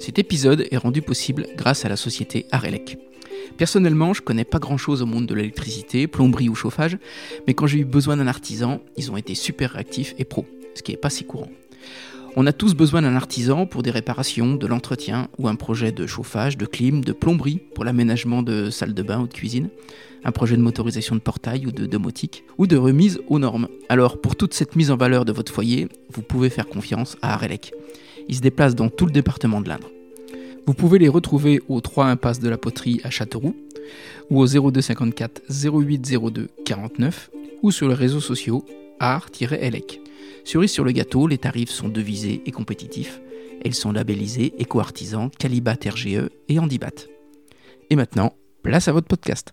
Cet épisode est rendu possible grâce à la société Arelec. Personnellement, je connais pas grand chose au monde de l'électricité, plomberie ou chauffage, mais quand j'ai eu besoin d'un artisan, ils ont été super réactifs et pros, ce qui est pas si courant. On a tous besoin d'un artisan pour des réparations, de l'entretien ou un projet de chauffage, de clim, de plomberie pour l'aménagement de salles de bain ou de cuisine, un projet de motorisation de portail ou de domotique, ou de remise aux normes. Alors pour toute cette mise en valeur de votre foyer, vous pouvez faire confiance à Arelec. Ils se déplacent dans tout le département de l'Indre. Vous pouvez les retrouver au 3 impasse de la Poterie à Châteauroux, ou au 0254 0802 49, ou sur les réseaux sociaux art-elec. Cerise sur le gâteau, les tarifs sont devisés et compétitifs. Elles sont labellisées éco-artisans, Calibat RGE et Handibat. Et maintenant, place à votre podcast.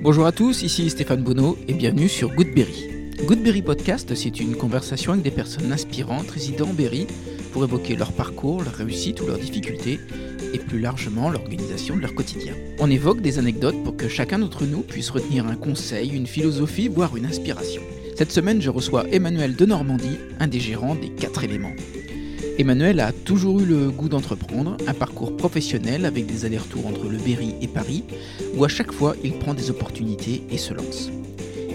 Bonjour à tous, ici Stéphane Bonneau et bienvenue sur Goodberry. Goodberry Podcast, c'est une conversation avec des personnes inspirantes résidant en Berry pour évoquer leur parcours, leur réussite ou leurs difficultés et plus largement l'organisation de leur quotidien. On évoque des anecdotes pour que chacun d'entre nous puisse retenir un conseil, une philosophie, voire une inspiration. Cette semaine, je reçois Emmanuel de Normandie, un des gérants des quatre éléments. Emmanuel a toujours eu le goût d'entreprendre, un parcours professionnel avec des allers-retours entre le Berry et Paris, où à chaque fois il prend des opportunités et se lance.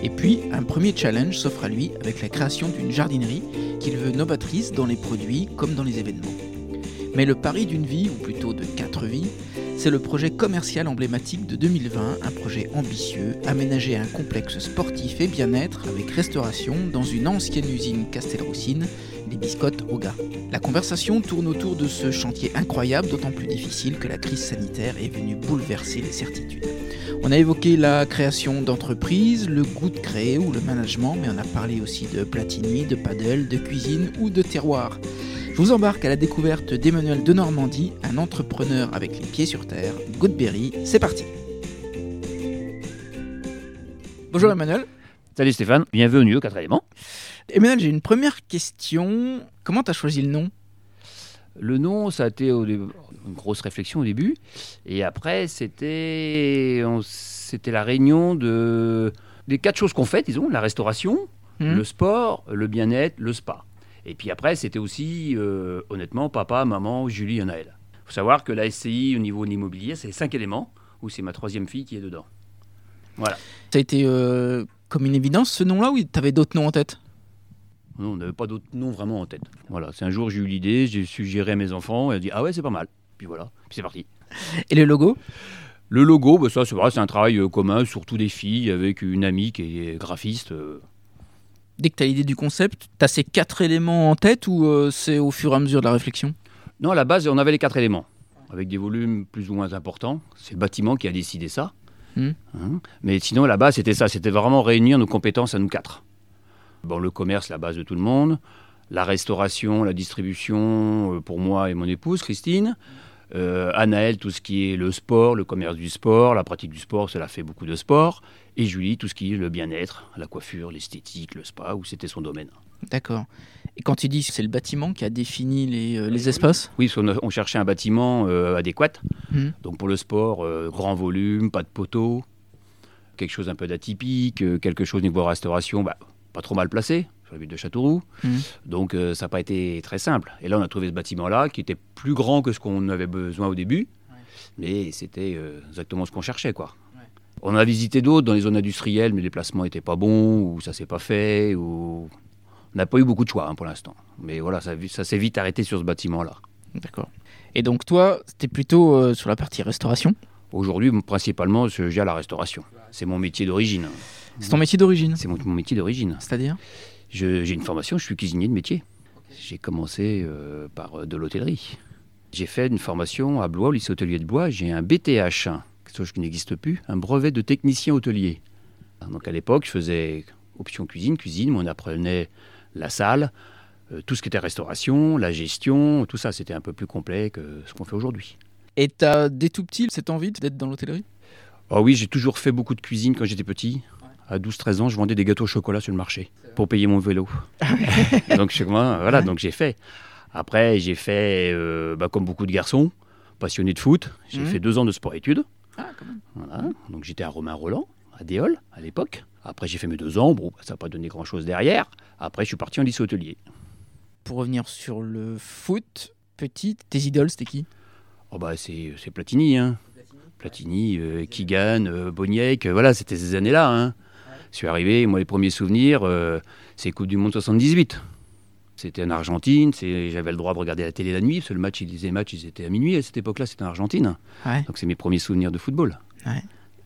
Et puis, un premier challenge s'offre à lui avec la création d'une jardinerie qu'il veut novatrice dans les produits comme dans les événements. Mais le pari d'une vie, ou plutôt de quatre vies, c'est le projet commercial emblématique de 2020, un projet ambitieux, aménagé à un complexe sportif et bien-être avec restauration dans une ancienne usine Castelroussine, les biscottes au gars. La conversation tourne autour de ce chantier incroyable, d'autant plus difficile que la crise sanitaire est venue bouleverser les certitudes. On a évoqué la création d'entreprises, le goût de créer ou le management, mais on a parlé aussi de platinuit, de paddle, de cuisine ou de terroir. Je vous embarque à la découverte d'Emmanuel de Normandie, un entrepreneur avec les pieds sur terre. Goodberry, c'est parti Bonjour Emmanuel. Salut Stéphane, bienvenue au 4 éléments. Emmanuel, j'ai une première question. Comment tu as choisi le nom? Le nom, ça a été une grosse réflexion au début. Et après, c'était la réunion de, des quatre choses qu'on fait, disons, la restauration, Hmm le sport, le bien-être, le spa. Et puis après, c'était aussi, euh, honnêtement, papa, maman, Julie et Naël. Il faut savoir que la SCI, au niveau de l'immobilier, c'est cinq éléments, où c'est ma troisième fille qui est dedans. Voilà. Ça a été euh, comme une évidence ce nom-là ou tu avais d'autres noms en tête? On n'avait pas d'autre nom vraiment en tête. Voilà, c'est un jour j'ai eu l'idée, j'ai suggéré à mes enfants, et elle a dit ah ouais c'est pas mal. Puis voilà, puis c'est parti. Et le logo? Le logo, bah, ça c'est un travail euh, commun, surtout des filles, avec une amie qui est graphiste. euh. Dès que tu as l'idée du concept, tu as ces quatre éléments en tête ou euh, c'est au fur et à mesure de la réflexion? Non, à la base, on avait les quatre éléments, avec des volumes plus ou moins importants. C'est le bâtiment qui a décidé ça. Hmm. Hein. Mais sinon, à la base, c'était ça, c'était vraiment réunir nos compétences à nous quatre. Bon, le commerce, la base de tout le monde. La restauration, la distribution, euh, pour moi et mon épouse, Christine. Euh, Anaël, tout ce qui est le sport, le commerce du sport, la pratique du sport, cela fait beaucoup de sport. Et Julie, tout ce qui est le bien-être, la coiffure, l'esthétique, le spa, où c'était son domaine. D'accord. Et quand tu dis que c'est le bâtiment qui a défini les, euh, les espaces? Oui, a- on cherchait un bâtiment euh, adéquat. Mhm. Donc pour le sport, grand volume, pas de poteau, quelque chose un peu d'atypique, quelque chose niveau restauration, bah, pas trop mal placé sur la ville de Châteauroux. Mhm. Donc euh, ça n'a pas été très simple. Et là, on a trouvé ce bâtiment-là qui était plus grand que ce qu'on avait besoin au début, mais c'était euh, exactement ce qu'on cherchait, quoi. On a visité d'autres dans les zones industrielles, mais les placements n'étaient pas bons, ou ça s'est pas fait, ou on n'a pas eu beaucoup de choix hein, pour l'instant. Mais voilà, ça, ça s'est vite arrêté sur ce bâtiment-là. D'accord. Et donc toi, c'était plutôt euh, sur la partie restauration? Aujourd'hui, principalement, je gère la restauration. C'est mon métier d'origine. C'est ton métier d'origine C'est mon, mon métier d'origine. C'est-à-dire? J'ai une formation, je suis cuisinier de métier. J'ai commencé euh, par euh, de l'hôtellerie. J'ai fait une formation à Blois, au lycée hôtelier de Blois. J'ai un BTH, quelque chose qui n'existe plus, un brevet de technicien hôtelier. Donc à l'époque, je faisais option cuisine, cuisine, mais on apprenait la salle, euh, tout ce qui était restauration, la gestion, tout ça. C'était un peu plus complet que ce qu'on fait aujourd'hui. Et t'as dès tout petit cette envie d'être dans l'hôtellerie? Ah oui, j'ai toujours fait beaucoup de cuisine quand j'étais petit. À 12-13 ans, je vendais des gâteaux au chocolat sur le marché pour payer mon vélo. donc chez moi, voilà, donc j'ai fait. Après, j'ai fait, euh, bah, comme beaucoup de garçons, passionné de foot. J'ai Mhm. fait deux ans de sport-études. Ah. Voilà. Donc j'étais à Romain Roland, à Déol, à l'époque. Après, j'ai fait mes deux ans. Bon, ça n'a pas donné grand-chose derrière. Après, je suis parti en lycée hôtelier. Pour revenir sur le foot, petit, tes idoles, c'était qui? Oh bah, c'est Platini, hein. Platini, euh, Keegan, euh, Boniek, euh, voilà, c'était ces années-là. Hein. Je suis arrivé, moi, les premiers souvenirs, euh, c'est Coupe du Monde 78. C'était en Argentine, j'avais le droit de regarder la télé la nuit, parce que le match, ils- les matchs, ils étaient à minuit à cette époque-là, c'était en Argentine. Ouais. Donc c'est mes premiers souvenirs de football.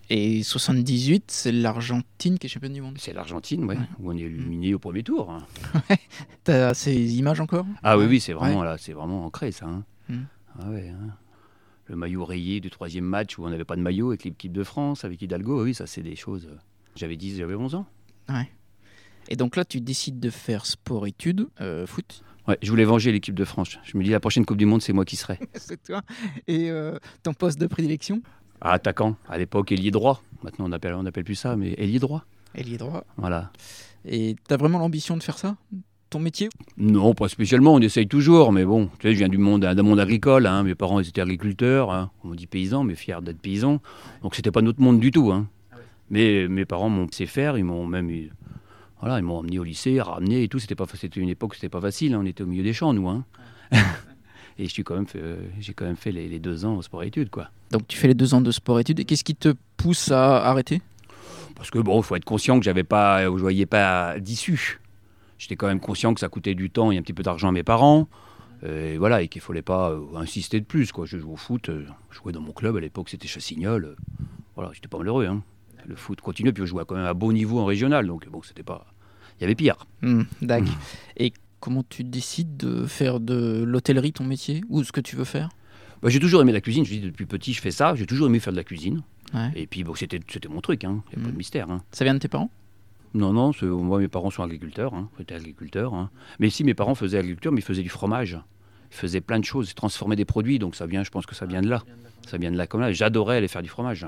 Et 78, c'est l'Argentine qui est championne du monde. C'est l'Argentine, ouais, Ouais. où on est éliminé au premier tour. hein. T'as ces images encore? Ah oui, oui, c'est vraiment, là, c'est vraiment ancré, ça. hein. Mm. Ah ouais, hein. Le maillot rayé du troisième match où on n'avait pas de maillot avec l'équipe de France, avec Hidalgo, oui, ça c'est des choses... J'avais 10, j'avais 11 ans. Et donc là, tu décides de faire sport-études, euh, foot. Ouais, je voulais venger l'équipe de France. Je me dis la prochaine Coupe du Monde, c'est moi qui serai. c'est toi. Et euh, ton poste de prédilection? Ah, attaquant, à l'époque, ailier droit. Maintenant, on appelle, on appelle plus ça, mais ailier droit. Ailier droit. Voilà. Et t'as vraiment l'ambition de faire ça? Ton métier? Non, pas spécialement, on essaye toujours, mais bon, tu sais, je viens du monde, d'un monde agricole. hein. Mes parents, ils étaient agriculteurs. hein. On dit paysans, mais fiers d'être paysans. Donc, c'était pas notre monde du tout. hein. Mais mes parents m'ont fait faire, ils m'ont même. Voilà, ils m'ont emmené au lycée, ramené et tout. C'était pas, c'était une époque où c'était pas facile. hein. On était au milieu des champs, nous. hein. et je suis quand même euh, j'ai quand même fait les, les deux ans au sport-études, quoi. Donc tu fais les deux ans de sport-études. Et qu'est-ce qui te pousse à arrêter? Parce que bon, il faut être conscient que j'avais pas, je voyais pas d'issue. J'étais quand même conscient que ça coûtait du temps et un petit peu d'argent à mes parents. Euh, Et voilà, et qu'il fallait pas euh, insister de plus. Quoi. Je jouais au foot, euh, je jouais dans mon club à l'époque, c'était Chassignol. euh, Voilà, j'étais pas malheureux. Hein. Le foot continuait, puis je jouais quand même à beau niveau en régional, donc bon, c'était pas. Il y avait pire. Hmm, Dac. Et comment tu décides de faire de l'hôtellerie ton métier Ou ce que tu veux faire? Bah, j'ai toujours aimé la cuisine. Je dis depuis petit, je fais ça. J'ai toujours aimé faire de la cuisine. Ouais. Et puis bon, c'était, c'était mon truc. Hein. Il n'y a pas de mystère. Hein. Ça vient de tes parents? Non, non, c'est- moi mes parents sont agriculteurs, hein, agriculteurs. hein. Mais si mes parents faisaient agriculture, mais ils faisaient du fromage. Ils faisaient plein de choses, ils transformaient des produits, donc ça vient, je pense que ça vient de là. Ça vient de là comme là. J'adorais aller faire du fromage.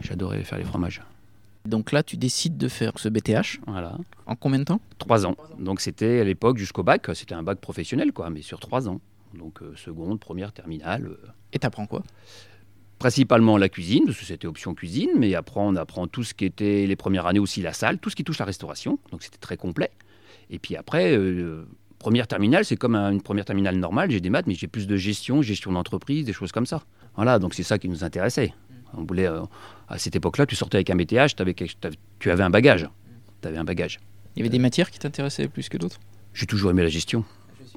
J'adorais faire les fromages. Donc là, tu décides de faire ce BTH. Voilà, En combien de temps? Trois ans. Donc c'était à l'époque jusqu'au bac, c'était un bac professionnel, quoi, mais sur trois ans. Donc euh, seconde, première, terminale. euh, Et t'apprends quoi? Principalement la cuisine, parce que c'était option cuisine, mais après on apprend tout ce qui était les premières années aussi la salle, tout ce qui touche la restauration, donc c'était très complet. Et puis après, euh, première terminale, c'est comme un- une première terminale normale, j'ai des maths, mais j'ai plus de gestion, gestion d'entreprise, des choses comme ça. Voilà, donc c'est ça qui nous intéressait. On voulait, euh, à cette époque-là, tu sortais avec un BTH, quelque- tu avais un bagage. Tu avais un bagage. Il y avait des matières qui t'intéressaient plus que d'autres? J'ai toujours aimé la gestion.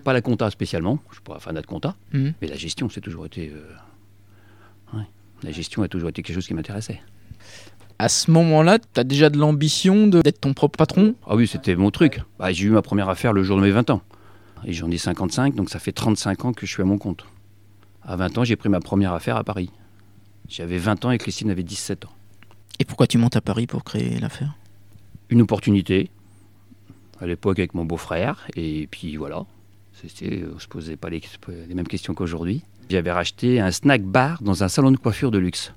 Pas la compta spécialement, je suis pas un fan de compta, Mhm. mais la gestion, c'est toujours été. euh, ouais. La gestion a toujours été quelque chose qui m'intéressait. À ce moment-là, tu as déjà de l'ambition d'être ton propre patron? Ah oui, c'était mon truc. Bah, j'ai eu ma première affaire le jour de mes 20 ans. Et j'en ai 55, donc ça fait 35 ans que je suis à mon compte. À 20 ans, j'ai pris ma première affaire à Paris. J'avais 20 ans et Christine avait 17 ans. Et pourquoi tu montes à Paris pour créer l'affaire? Une opportunité, à l'époque avec mon beau-frère, et puis voilà. C'était, on ne se posait pas les, les mêmes questions qu'aujourd'hui. J'avais racheté un snack bar dans un salon de coiffure de luxe.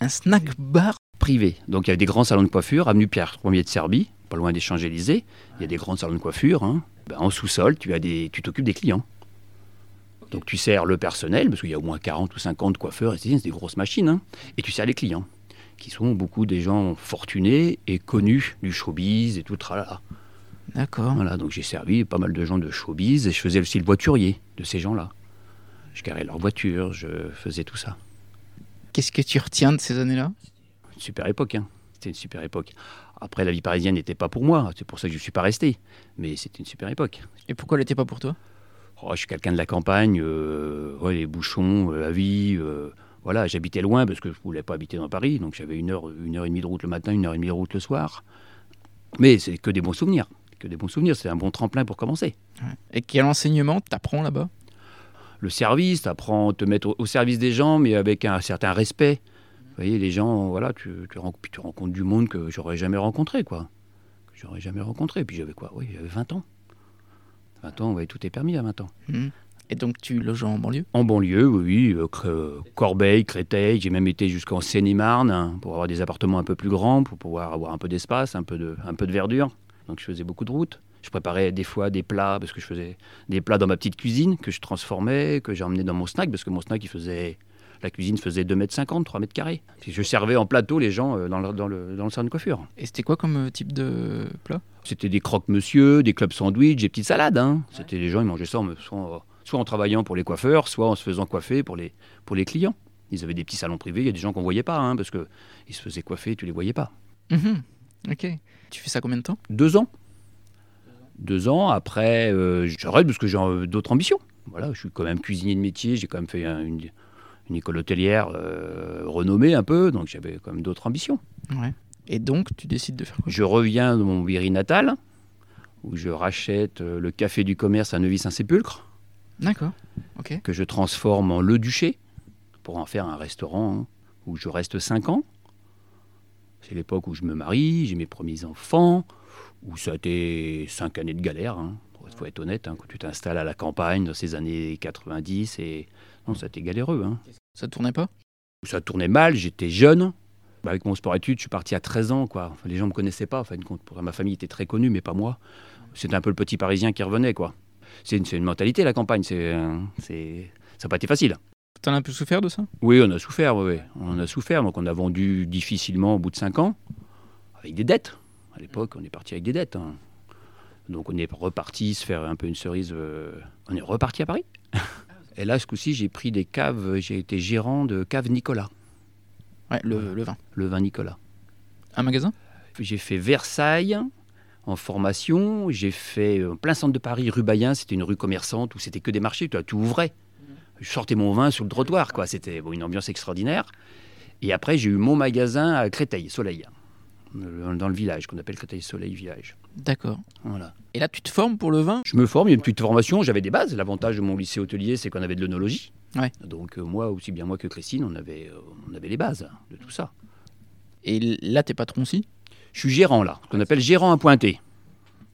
Un snack bar? Privé. Donc il y a des grands salons de coiffure, avenue Pierre Ier de Serbie, pas loin des Champs-Élysées. Il y a des grands salons de coiffure. hein. Ben, en sous-sol, tu as des, tu t'occupes des clients. Donc tu sers le personnel, parce qu'il y a au moins 40 ou 50 coiffeurs, et c'est c'est des grosses machines, hein. et tu sers les clients, qui sont beaucoup des gens fortunés et connus du showbiz et tout le tralala. D'accord. Voilà, donc j'ai servi pas mal de gens de showbiz, et je faisais aussi le voiturier de ces gens-là. Je carrais leur voiture, je faisais tout ça. Qu'est-ce que tu retiens de ces années-là? Une super époque. hein. C'était une super époque. Après, la vie parisienne n'était pas pour moi. C'est pour ça que je ne suis pas resté. Mais c'était une super époque. Et pourquoi elle n'était pas pour toi? Oh, je suis quelqu'un de la campagne. euh, ouais, les bouchons, euh, la vie. euh, voilà, j'habitais loin parce que je ne voulais pas habiter dans Paris. Donc j'avais une heure, une heure et demie de route le matin, une heure et demie de route le soir. Mais c'est que des bons souvenirs. Que des bons souvenirs. C'est un bon tremplin pour commencer. Et quel enseignement t'apprends là-bas? Le service, tu apprends à te mettre au, service des gens, mais avec un certain respect. Vous voyez, les gens, voilà, tu, tu, tu rencontres du monde que j'aurais jamais rencontré, quoi. Que j'aurais jamais rencontré. Puis j'avais quoi? Oui, j'avais 20 ans. 20 ans, tout est permis à 20 ans. Et donc tu loges en banlieue? En banlieue, oui, euh, Corbeil, Créteil, j'ai même été jusqu'en Seine-et-Marne hein, pour avoir des appartements un peu plus grands, pour pouvoir avoir un peu d'espace, un, peu de- un peu de verdure. Donc je faisais beaucoup de routes. Je préparais des fois des plats, parce que je faisais des plats dans ma petite cuisine que je transformais, que j'emmenais dans mon snack, parce que mon snack, il faisait La cuisine faisait 2,50 m, 3 mètres carrés. Puis je servais en plateau les gens euh, dans le, dans le, dans le salon de coiffure. Et c'était quoi comme euh, type de plat? C'était des croque-monsieur, des clubs sandwich, des petites salades. hein. C'était les gens, ils mangeaient ça en, soit, soit en travaillant pour les coiffeurs, soit en se faisant coiffer pour les, pour les clients. Ils avaient des petits salons privés, il y a des gens qu'on voyait pas, hein, parce qu'ils se faisaient coiffer, tu les voyais pas. Mhm. Ok. Tu fais ça combien de temps? Deux ans. Deux ans, après, euh, j'arrête parce que j'ai d'autres ambitions. Voilà, je suis quand même cuisinier de métier, j'ai quand même fait un- une, une école hôtelière euh, renommée un peu, donc j'avais quand même d'autres ambitions. Ouais. Et donc, tu décides de faire quoi? Je reviens de mon Berry natal, où je rachète euh, le café du commerce à Neuvy-Saint-Sépulcre, D'accord. Que je transforme en Le Duché, pour en faire un restaurant hein, où je reste cinq ans. C'est l'époque où je me marie, j'ai mes premiers enfants, où ça a été cinq années de galère. Il faut être honnête, hein, quand tu t'installes à la campagne dans ces années 90, et... non, ça a été galéreux. hein. Ça tournait pas? Ça tournait mal, j'étais jeune. Bah, avec mon sport-études, je suis parti à 13 ans. Quoi. Enfin, les gens ne me connaissaient pas. En fin de compte, ma famille était très connue, mais pas moi. C'était un peu le petit Parisien qui revenait. quoi. C'est une, mentalité, la campagne. C'est, euh, c'est... Ça n'a pas été facile. T'en as un peu souffert de ça? Oui, on a souffert, oui, oui. On a souffert. Donc, on a vendu difficilement au bout de 5 ans, avec des dettes. À l'époque, on est parti avec des dettes. hein. Donc, on est reparti se faire un peu une cerise. euh, On est reparti à Paris. Et là, ce coup-ci, j'ai pris des caves. J'ai été gérant de cave Nicolas, Ouais, le, le vin. le vin Nicolas. Un magasin? J'ai fait Versailles en formation. J'ai fait euh, plein centre de Paris, rue Bayen. C'était une rue commerçante où c'était que des marchés. Tu vois, tout ouvrait. Je sortais mon vin sur le trottoir. quoi. C'était bon, une ambiance extraordinaire. Et après, j'ai eu mon magasin à Créteil, Soleil, dans le village, qu'on appelle Créteil Soleil Village. D'accord. Voilà. Et là, tu te formes pour le vin? Je me forme, il y a une petite formation, j'avais des bases. L'avantage de mon lycée hôtelier, c'est qu'on avait de l'œnologie. Ouais. Donc euh, moi, aussi bien moi que Christine, on avait, euh, on avait les bases de tout ça. Et là, t'es patron aussi Je suis gérant là, ce qu'on appelle gérant appointé.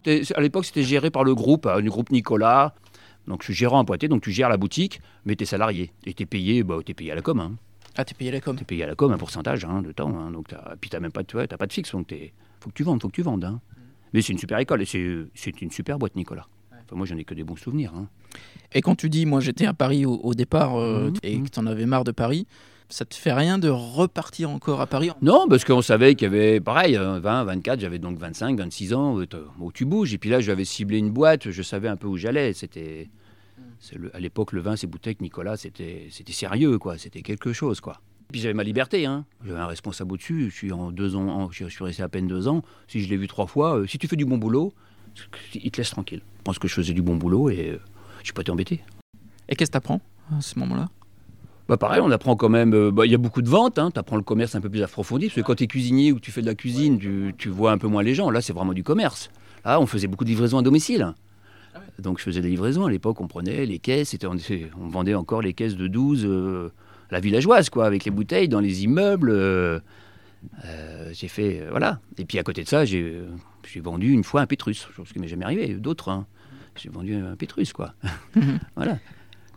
À l'époque, c'était géré par le groupe, euh, le groupe Nicolas. Donc je suis gérant appointé, donc tu gères la boutique, mais tu es salarié. Et tu es payé, bah, t'es payé à la com. Hein. Ah, t'es payé la com. Tu es payé à la com un pourcentage hein, de temps. Hein. Donc t'as- puis tu même pas, de- ouais, t'as pas de fixe, donc il faut que tu vendes, faut que tu vendes. hein. Mais c'est une super école et c'est c'est une super boîte Nicolas. Enfin, moi, j'en ai que des bons souvenirs. hein. Et quand tu dis, moi, j'étais à Paris au, au départ euh, Mhm, et que t'en avais marre de Paris, ça te fait rien de repartir encore à Paris Non, parce qu'on savait qu'il y avait, pareil, euh, 20, 24, j'avais donc 25, 26 ans, euh, t'as- où tu bouges. Et puis là, j'avais ciblé une boîte, je savais un peu où j'allais. C'était, le- à l'époque, le vin, ces bouteilles, Nicolas, c'était, c'était sérieux, quoi. C'était quelque chose, quoi. Puis j'avais ma liberté, hein. J'avais un responsable au-dessus. Je suis en deux ans, en- je suis resté à peine deux ans. Si je l'ai vu trois fois, euh, si tu fais du bon boulot, il te laisse tranquille. Je pense que je faisais du bon boulot et euh, je suis pas été embêté. Et qu'est-ce que t'apprends à ce moment-là? Bah pareil, on apprend quand même. euh, bah, Il y a beaucoup de ventes, hein, tu apprends le commerce un peu plus approfondi. Parce que quand tu es cuisinier ou que tu fais de la cuisine, tu, tu vois un peu moins les gens. Là, c'est vraiment du commerce. Là, on faisait beaucoup de livraisons à domicile. Donc je faisais des livraisons. À l'époque, on prenait les caisses. On, on vendait encore les caisses de 12, euh, la villageoise, quoi, avec les bouteilles dans les immeubles. euh, euh, j'ai fait. voilà. Et puis à côté de ça, j'ai, vendu une fois un Pétrus. Chose qui m'est jamais arrivé. D'autres. hein. J'ai vendu un Pétrus, quoi. voilà.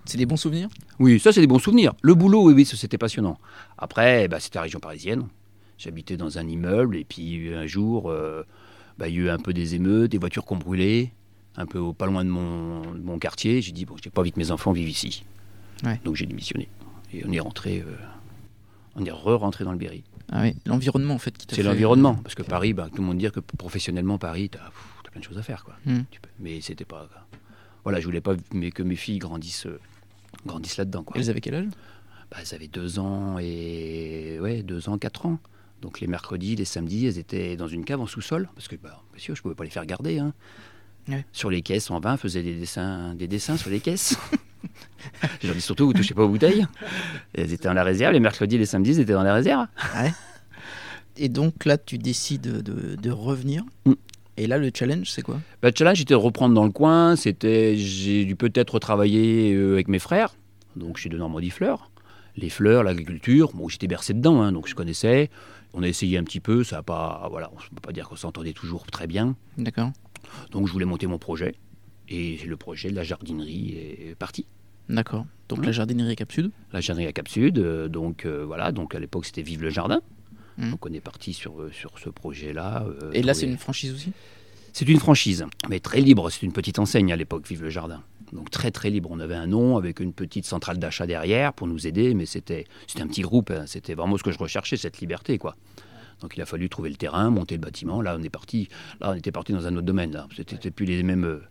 C'est des bons souvenirs? Oui, ça c'est des bons souvenirs. Le boulot, oui, c'était passionnant. Après, bah, c'était la région parisienne. J'habitais dans un immeuble et puis un jour, bah, il y a eu un peu des émeutes, des voitures qui ont brûlé, un peu au- pas loin de mon, de mon quartier. J'ai dit, bon, j'ai pas envie que mes enfants vivent ici. Ouais. Donc j'ai démissionné. Et on est rentré, euh, on est re-rentré dans le Berry. Ah oui, l'environnement en fait qui t'a C'est fait- l'environnement. Parce que Paris, bah, tout le monde dit que professionnellement, Paris, t'as as plein de choses à faire. Quoi. Hmm. Tu peux- Mais c'était pas. Voilà, je voulais pas mais que mes filles grandissent, euh, grandissent là-dedans. Quoi. Elles avaient quel âge? Bah, elles avaient deux ans et ouais, deux ans, quatre ans. Donc les mercredis, les samedis, elles étaient dans une cave en sous-sol parce que bah, bien sûr, je pouvais pas les faire garder. hein. Sur les caisses, en vin, faisaient des dessins, des dessins sur les caisses. je leur dis surtout, vous touchez pas aux bouteilles. Et elles étaient dans la réserve. Les mercredis, les samedis, elles étaient dans la réserve. Et donc là, tu décides de, de revenir. Mm. Et là, le challenge, c'est quoi? Bah, le challenge, c'était de reprendre dans le coin. C'était, j'ai dû peut-être travailler euh, avec mes frères, donc chez de Normandie Fleurs. Les fleurs, l'agriculture, bon, j'étais bercé dedans, hein, donc je connaissais. On a essayé un petit peu, ça a pas, voilà, on ne peut pas dire qu'on s'entendait toujours très bien. D'accord. Donc je voulais monter mon projet, et le projet de la jardinerie est parti. D'accord. Donc la jardinerie Cap Sud. La jardinerie à Cap Sud, euh, donc euh, voilà, donc à l'époque c'était Vive le Jardin. Mm. Donc on est parti sur, euh, sur ce projet-là. euh, Et là, c'est une franchise aussi C'est une franchise, mais très libre. C'est une petite enseigne à l'époque, Vive le Jardin. Donc très très libre. On avait un nom avec une petite centrale d'achat derrière pour nous aider, mais c'était c'était un petit groupe. hein. C'était vraiment ce que je recherchais, cette liberté, quoi. Donc il a fallu trouver le terrain, monter le bâtiment. Là, on est parti. Là, on était parti dans un autre domaine. C'était plus les mêmes euh,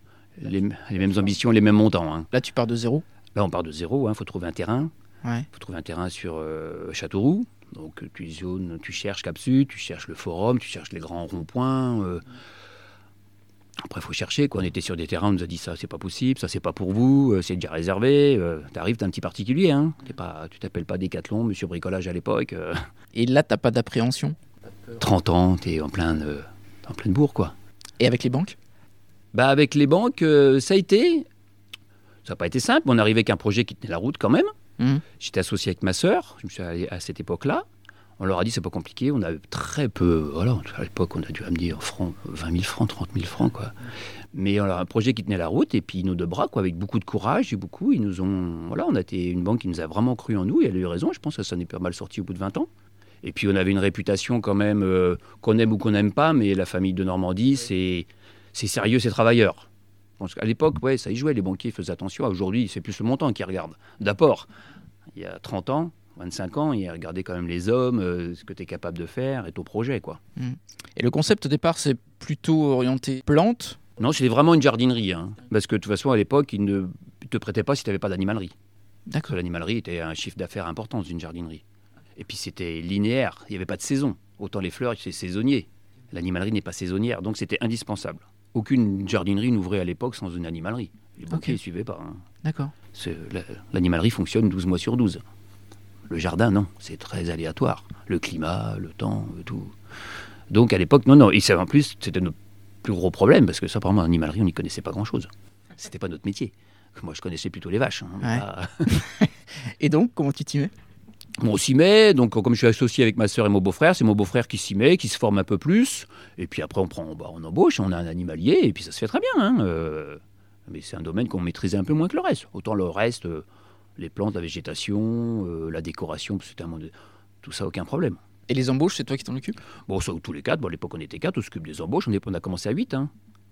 les, les mêmes ambitions, les mêmes montants. hein. Là, tu pars de zéro? Là, on part de zéro. Il faut trouver un terrain. Ouais. Il faut trouver un terrain sur euh, Châteauroux. Donc tu zones, tu cherches Capsu, tu cherches le forum, tu cherches les grands ronds-points. euh. Après, il faut chercher. Quoi. On était sur des terrains, on nous a dit ça, c'est pas possible, ça, c'est pas pour vous, euh, c'est déjà réservé. Euh, T'arrives, t'es un petit particulier. Hein. T'es pas, tu t'appelles pas Décathlon, Monsieur Bricolage à l'époque. euh. Et là, t'as pas d'appréhension? 30 ans, t'es en plein, euh, en pleine bourre, quoi. Et avec les banques? Bah, avec les banques, euh, ça a été. Ça n'a pas été simple. On arrivait avec un projet qui tenait la route quand même. Mhm. J'étais associé avec ma sœur, je me suis allé à cette époque-là. On leur a dit c'est pas compliqué, on a très peu. Voilà, à l'époque on a dû amener en francs, 20 000 francs, 30 000 francs quoi. Mais on a un projet qui tenait la route et puis nos deux bras quoi, avec beaucoup de courage et beaucoup, ils nous ont. Voilà, on a été une banque qui nous a vraiment cru en nous et elle a eu raison. Je pense que ça s'en est pas mal sorti au bout de 20 ans. Et puis on avait une réputation quand même euh, qu'on aime ou qu'on n'aime pas, mais la famille de Normandie c'est c'est sérieux, c'est travailleur. Qu'à l'époque, ouais, ça y jouait, les banquiers faisaient attention. Aujourd'hui, c'est plus le montant qui regarde. D'apport, il y a 30 ans, 25 ans, ils regardaient quand même les hommes, euh, ce que tu es capable de faire et ton projet. quoi. Et le concept au départ, c'est plutôt orienté plantes? Non, c'était vraiment une jardinerie. hein. parce que de toute façon, à l'époque, ils ne te prêtaient pas si tu n'avais pas d'animalerie. Parce que D'accord. l'animalerie était un chiffre d'affaires important dans une jardinerie. Et puis c'était linéaire, il n'y avait pas de saison. Autant les fleurs, c'est saisonnier. L'animalerie n'est pas saisonnière, donc c'était indispensable. Aucune jardinerie n'ouvrait à l'époque sans une animalerie. Les banquiers ne Ok. suivaient pas. hein. D'accord. L'animalerie fonctionne 12 mois sur 12. Le jardin, non, c'est très aléatoire. Le climat, le temps, euh, tout. Donc à l'époque, non, non. Et ça, en plus, c'était notre plus gros problème, parce que exemple, en animalerie, on n'y connaissait pas grand-chose. C'était pas notre métier. Moi, je connaissais plutôt les vaches. hein, mais Ouais. pas- Et donc, comment tu t'y mets? Bon, on s'y met, donc comme je suis associé avec ma sœur et mon beau-frère, c'est mon beau-frère qui s'y met, qui se forme un peu plus, et puis après on prend, bah, on embauche, on a un animalier, et puis ça se fait très bien. hein, euh, mais c'est un domaine qu'on maîtrisait un peu moins que le reste. Autant le reste, euh, les plantes, la végétation, euh, la décoration, c'était un monde, tout ça aucun problème. Et les embauches, c'est toi qui t'en occupes? Bon, ça, tous les quatre, bon, à l'époque on était quatre, on s'occupe des embauches, on, est- on a commencé à 8, hein,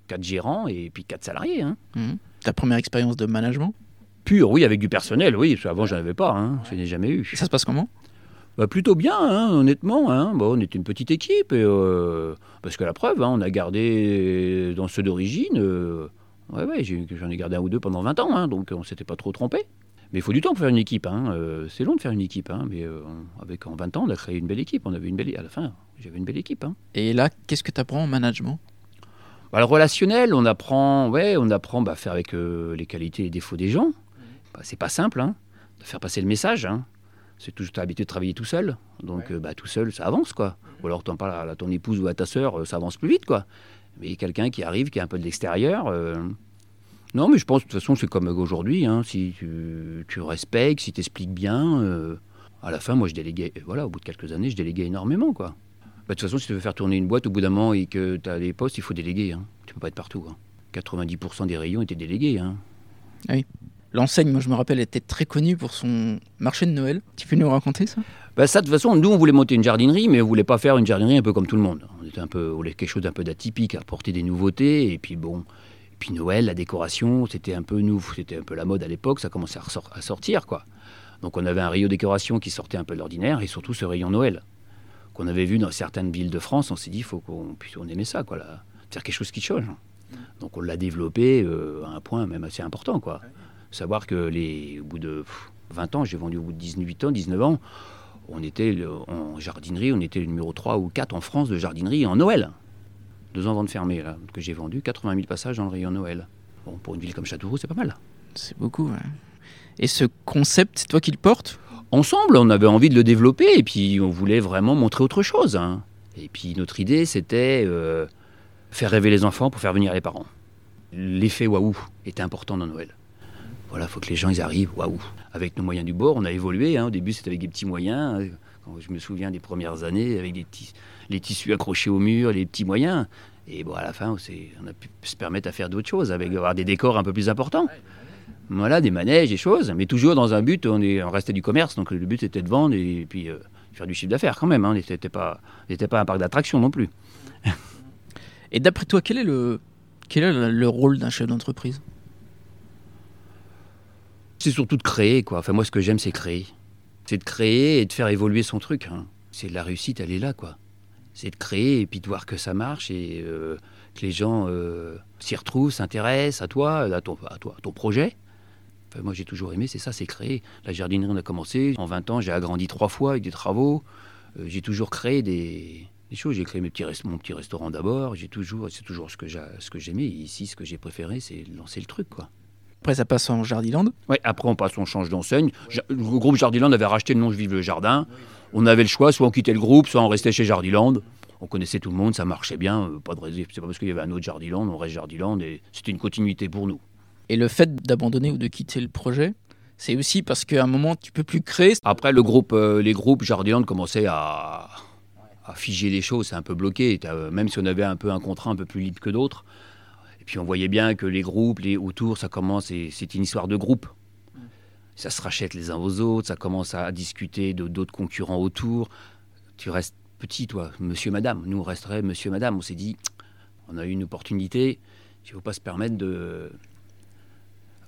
quatre gérants et puis quatre salariés. Hein. Mhm. Ta première expérience de management? Pur, oui, avec du personnel, oui, parce qu'avant j'en avais pas, hein, je n'ai jamais eu. Ça se passe comment? Bah, plutôt bien, hein, honnêtement. Hein. On était une petite équipe. Et, euh, parce que la preuve, hein, on a gardé dans ceux d'origine. euh, ouais, ouais, j'en ai gardé un ou deux pendant 20 ans. hein, donc on s'était pas trop trompé. Mais il faut du temps pour faire une équipe. hein, euh, c'est long de faire une équipe. hein, mais avec, en 20 ans, on a créé une belle équipe. On avait une belle, à la fin, j'avais une belle équipe. hein. Et là, qu'est-ce que tu apprends en management? Bah, le relationnel, on apprend, ouais, on apprend bah, à faire avec euh, les qualités et les défauts des gens. C'est pas simple, hein, de faire passer le message. Hein. C'est toujours t'as l'habitude de travailler tout seul, donc euh, bah, tout seul, ça avance, quoi. Ou alors t'en parles à ton épouse ou à ta sœur, euh, ça avance plus vite, quoi. Mais quelqu'un qui arrive, qui est un peu de l'extérieur. euh, Non, mais je pense, de toute façon, c'est comme aujourd'hui. hein, si tu, tu respectes, si tu expliques bien, euh, à la fin, moi, je déléguais. Voilà, au bout de quelques années, je déléguais énormément, quoi. Bah, de toute façon, si tu veux faire tourner une boîte, au bout d'un moment et que tu as des postes, il faut déléguer. Hein. Tu peux pas être partout. hein. 90% des rayons étaient délégués. Hein. L'enseigne, moi je me rappelle, était très connue pour son marché de Noël. Tu peux nous raconter ça? Bah, ça, de toute façon, nous, on voulait monter une jardinerie, mais on voulait pas faire une jardinerie un peu comme tout le monde. On était un peu, on voulait quelque chose d'un peu d'atypique, apporter des nouveautés. Et puis bon, et puis Noël, la décoration, c'était un peu nous, c'était un peu la mode à l'époque. Ça commençait à sortir, quoi. Donc on avait un rayon décoration qui sortait un peu de l'ordinaire, et surtout ce rayon Noël qu'on avait vu dans certaines villes de France. On s'est dit, faut qu'on puisse, on aimait ça, quoi, là. faire quelque chose qui change. Donc on l'a développé euh, à un point même assez important, quoi. Savoir que les, au bout de pff, 20 ans, j'ai vendu au bout de 18 ans, 19 ans, on était le- en jardinerie, on était le numéro 3 ou 4 en France de jardinerie en Noël. Deux ans avant de fermer, là, que j'ai vendu 80 000 passages dans le rayon Noël. Bon, pour une ville comme Châteauroux, c'est pas mal. C'est beaucoup, ouais. Et ce concept, c'est toi qui le portes? Ensemble, on avait envie de le développer et puis on voulait vraiment montrer autre chose. hein. Et puis notre idée, c'était euh, faire rêver les enfants pour faire venir les parents. L'effet waouh était important dans Noël. Voilà, il faut que les gens ils arrivent, waouh. Avec nos moyens du bord, on a évolué. hein. Au début, c'était avec des petits moyens. hein. Quand je me souviens des premières années, avec les tissus accrochés au mur, les petits moyens. Et bon, à la fin, on, a pu se permettre à faire d'autres choses, avec avoir des décors un peu plus importants. Voilà, des manèges, des choses, mais toujours dans un but, on, est, on restait du commerce, donc le but c'était de vendre et puis euh, faire du chiffre d'affaires quand même. Hein. Pas, n'était pas un parc d'attractions non plus. Et d'après toi, quel est le, quel est le rôle d'un chef d'entreprise? C'est surtout de créer, quoi. Enfin, moi, ce que j'aime, c'est créer. C'est de créer et de faire évoluer son truc. hein. C'est la réussite, elle est là, quoi. C'est de créer et puis de voir que ça marche et euh, que les gens euh, s'y retrouvent, s'intéressent à toi, à ton, à toi, ton projet. Enfin, moi, j'ai toujours aimé, c'est ça, c'est créer. La jardinerie, on a commencé. En 20 ans, j'ai agrandi trois fois avec des travaux. Euh, j'ai toujours créé des, des choses. J'ai créé mes petits mon petit restaurant d'abord. J'ai toujours, c'est toujours ce que j'aimais. Ici, ce que j'ai préféré, c'est lancer le truc, quoi. Après, ça passe en Jardiland. Ouais, après, on passe, on change d'enseigne. Le groupe Jardiland avait racheté le nom Je Vive le Jardin. On avait le choix, soit on quittait le groupe, soit on restait chez Jardiland. On connaissait tout le monde, ça marchait bien, euh, pas de raison. C'est pas parce qu'il y avait un autre Jardiland, on reste Jardiland, et c'était une continuité pour nous. Et le fait d'abandonner ou de quitter le projet, c'est aussi parce qu'à un moment, tu peux plus créer. Après, le groupe, euh, les groupes Jardiland commençaient à, à figer les choses, c'est un peu bloqué. Euh, Même si on avait un peu un contrat un peu plus libre que d'autres. Puis on voyait bien que les groupes, les autour, ça commence, et c'est une histoire de groupe. Ça se rachète les uns aux autres, ça commence à discuter de d'autres concurrents autour. Tu restes petit, toi, monsieur, madame. Nous, on resterait monsieur, madame. On s'est dit, on a eu une opportunité, il ne faut pas se permettre de.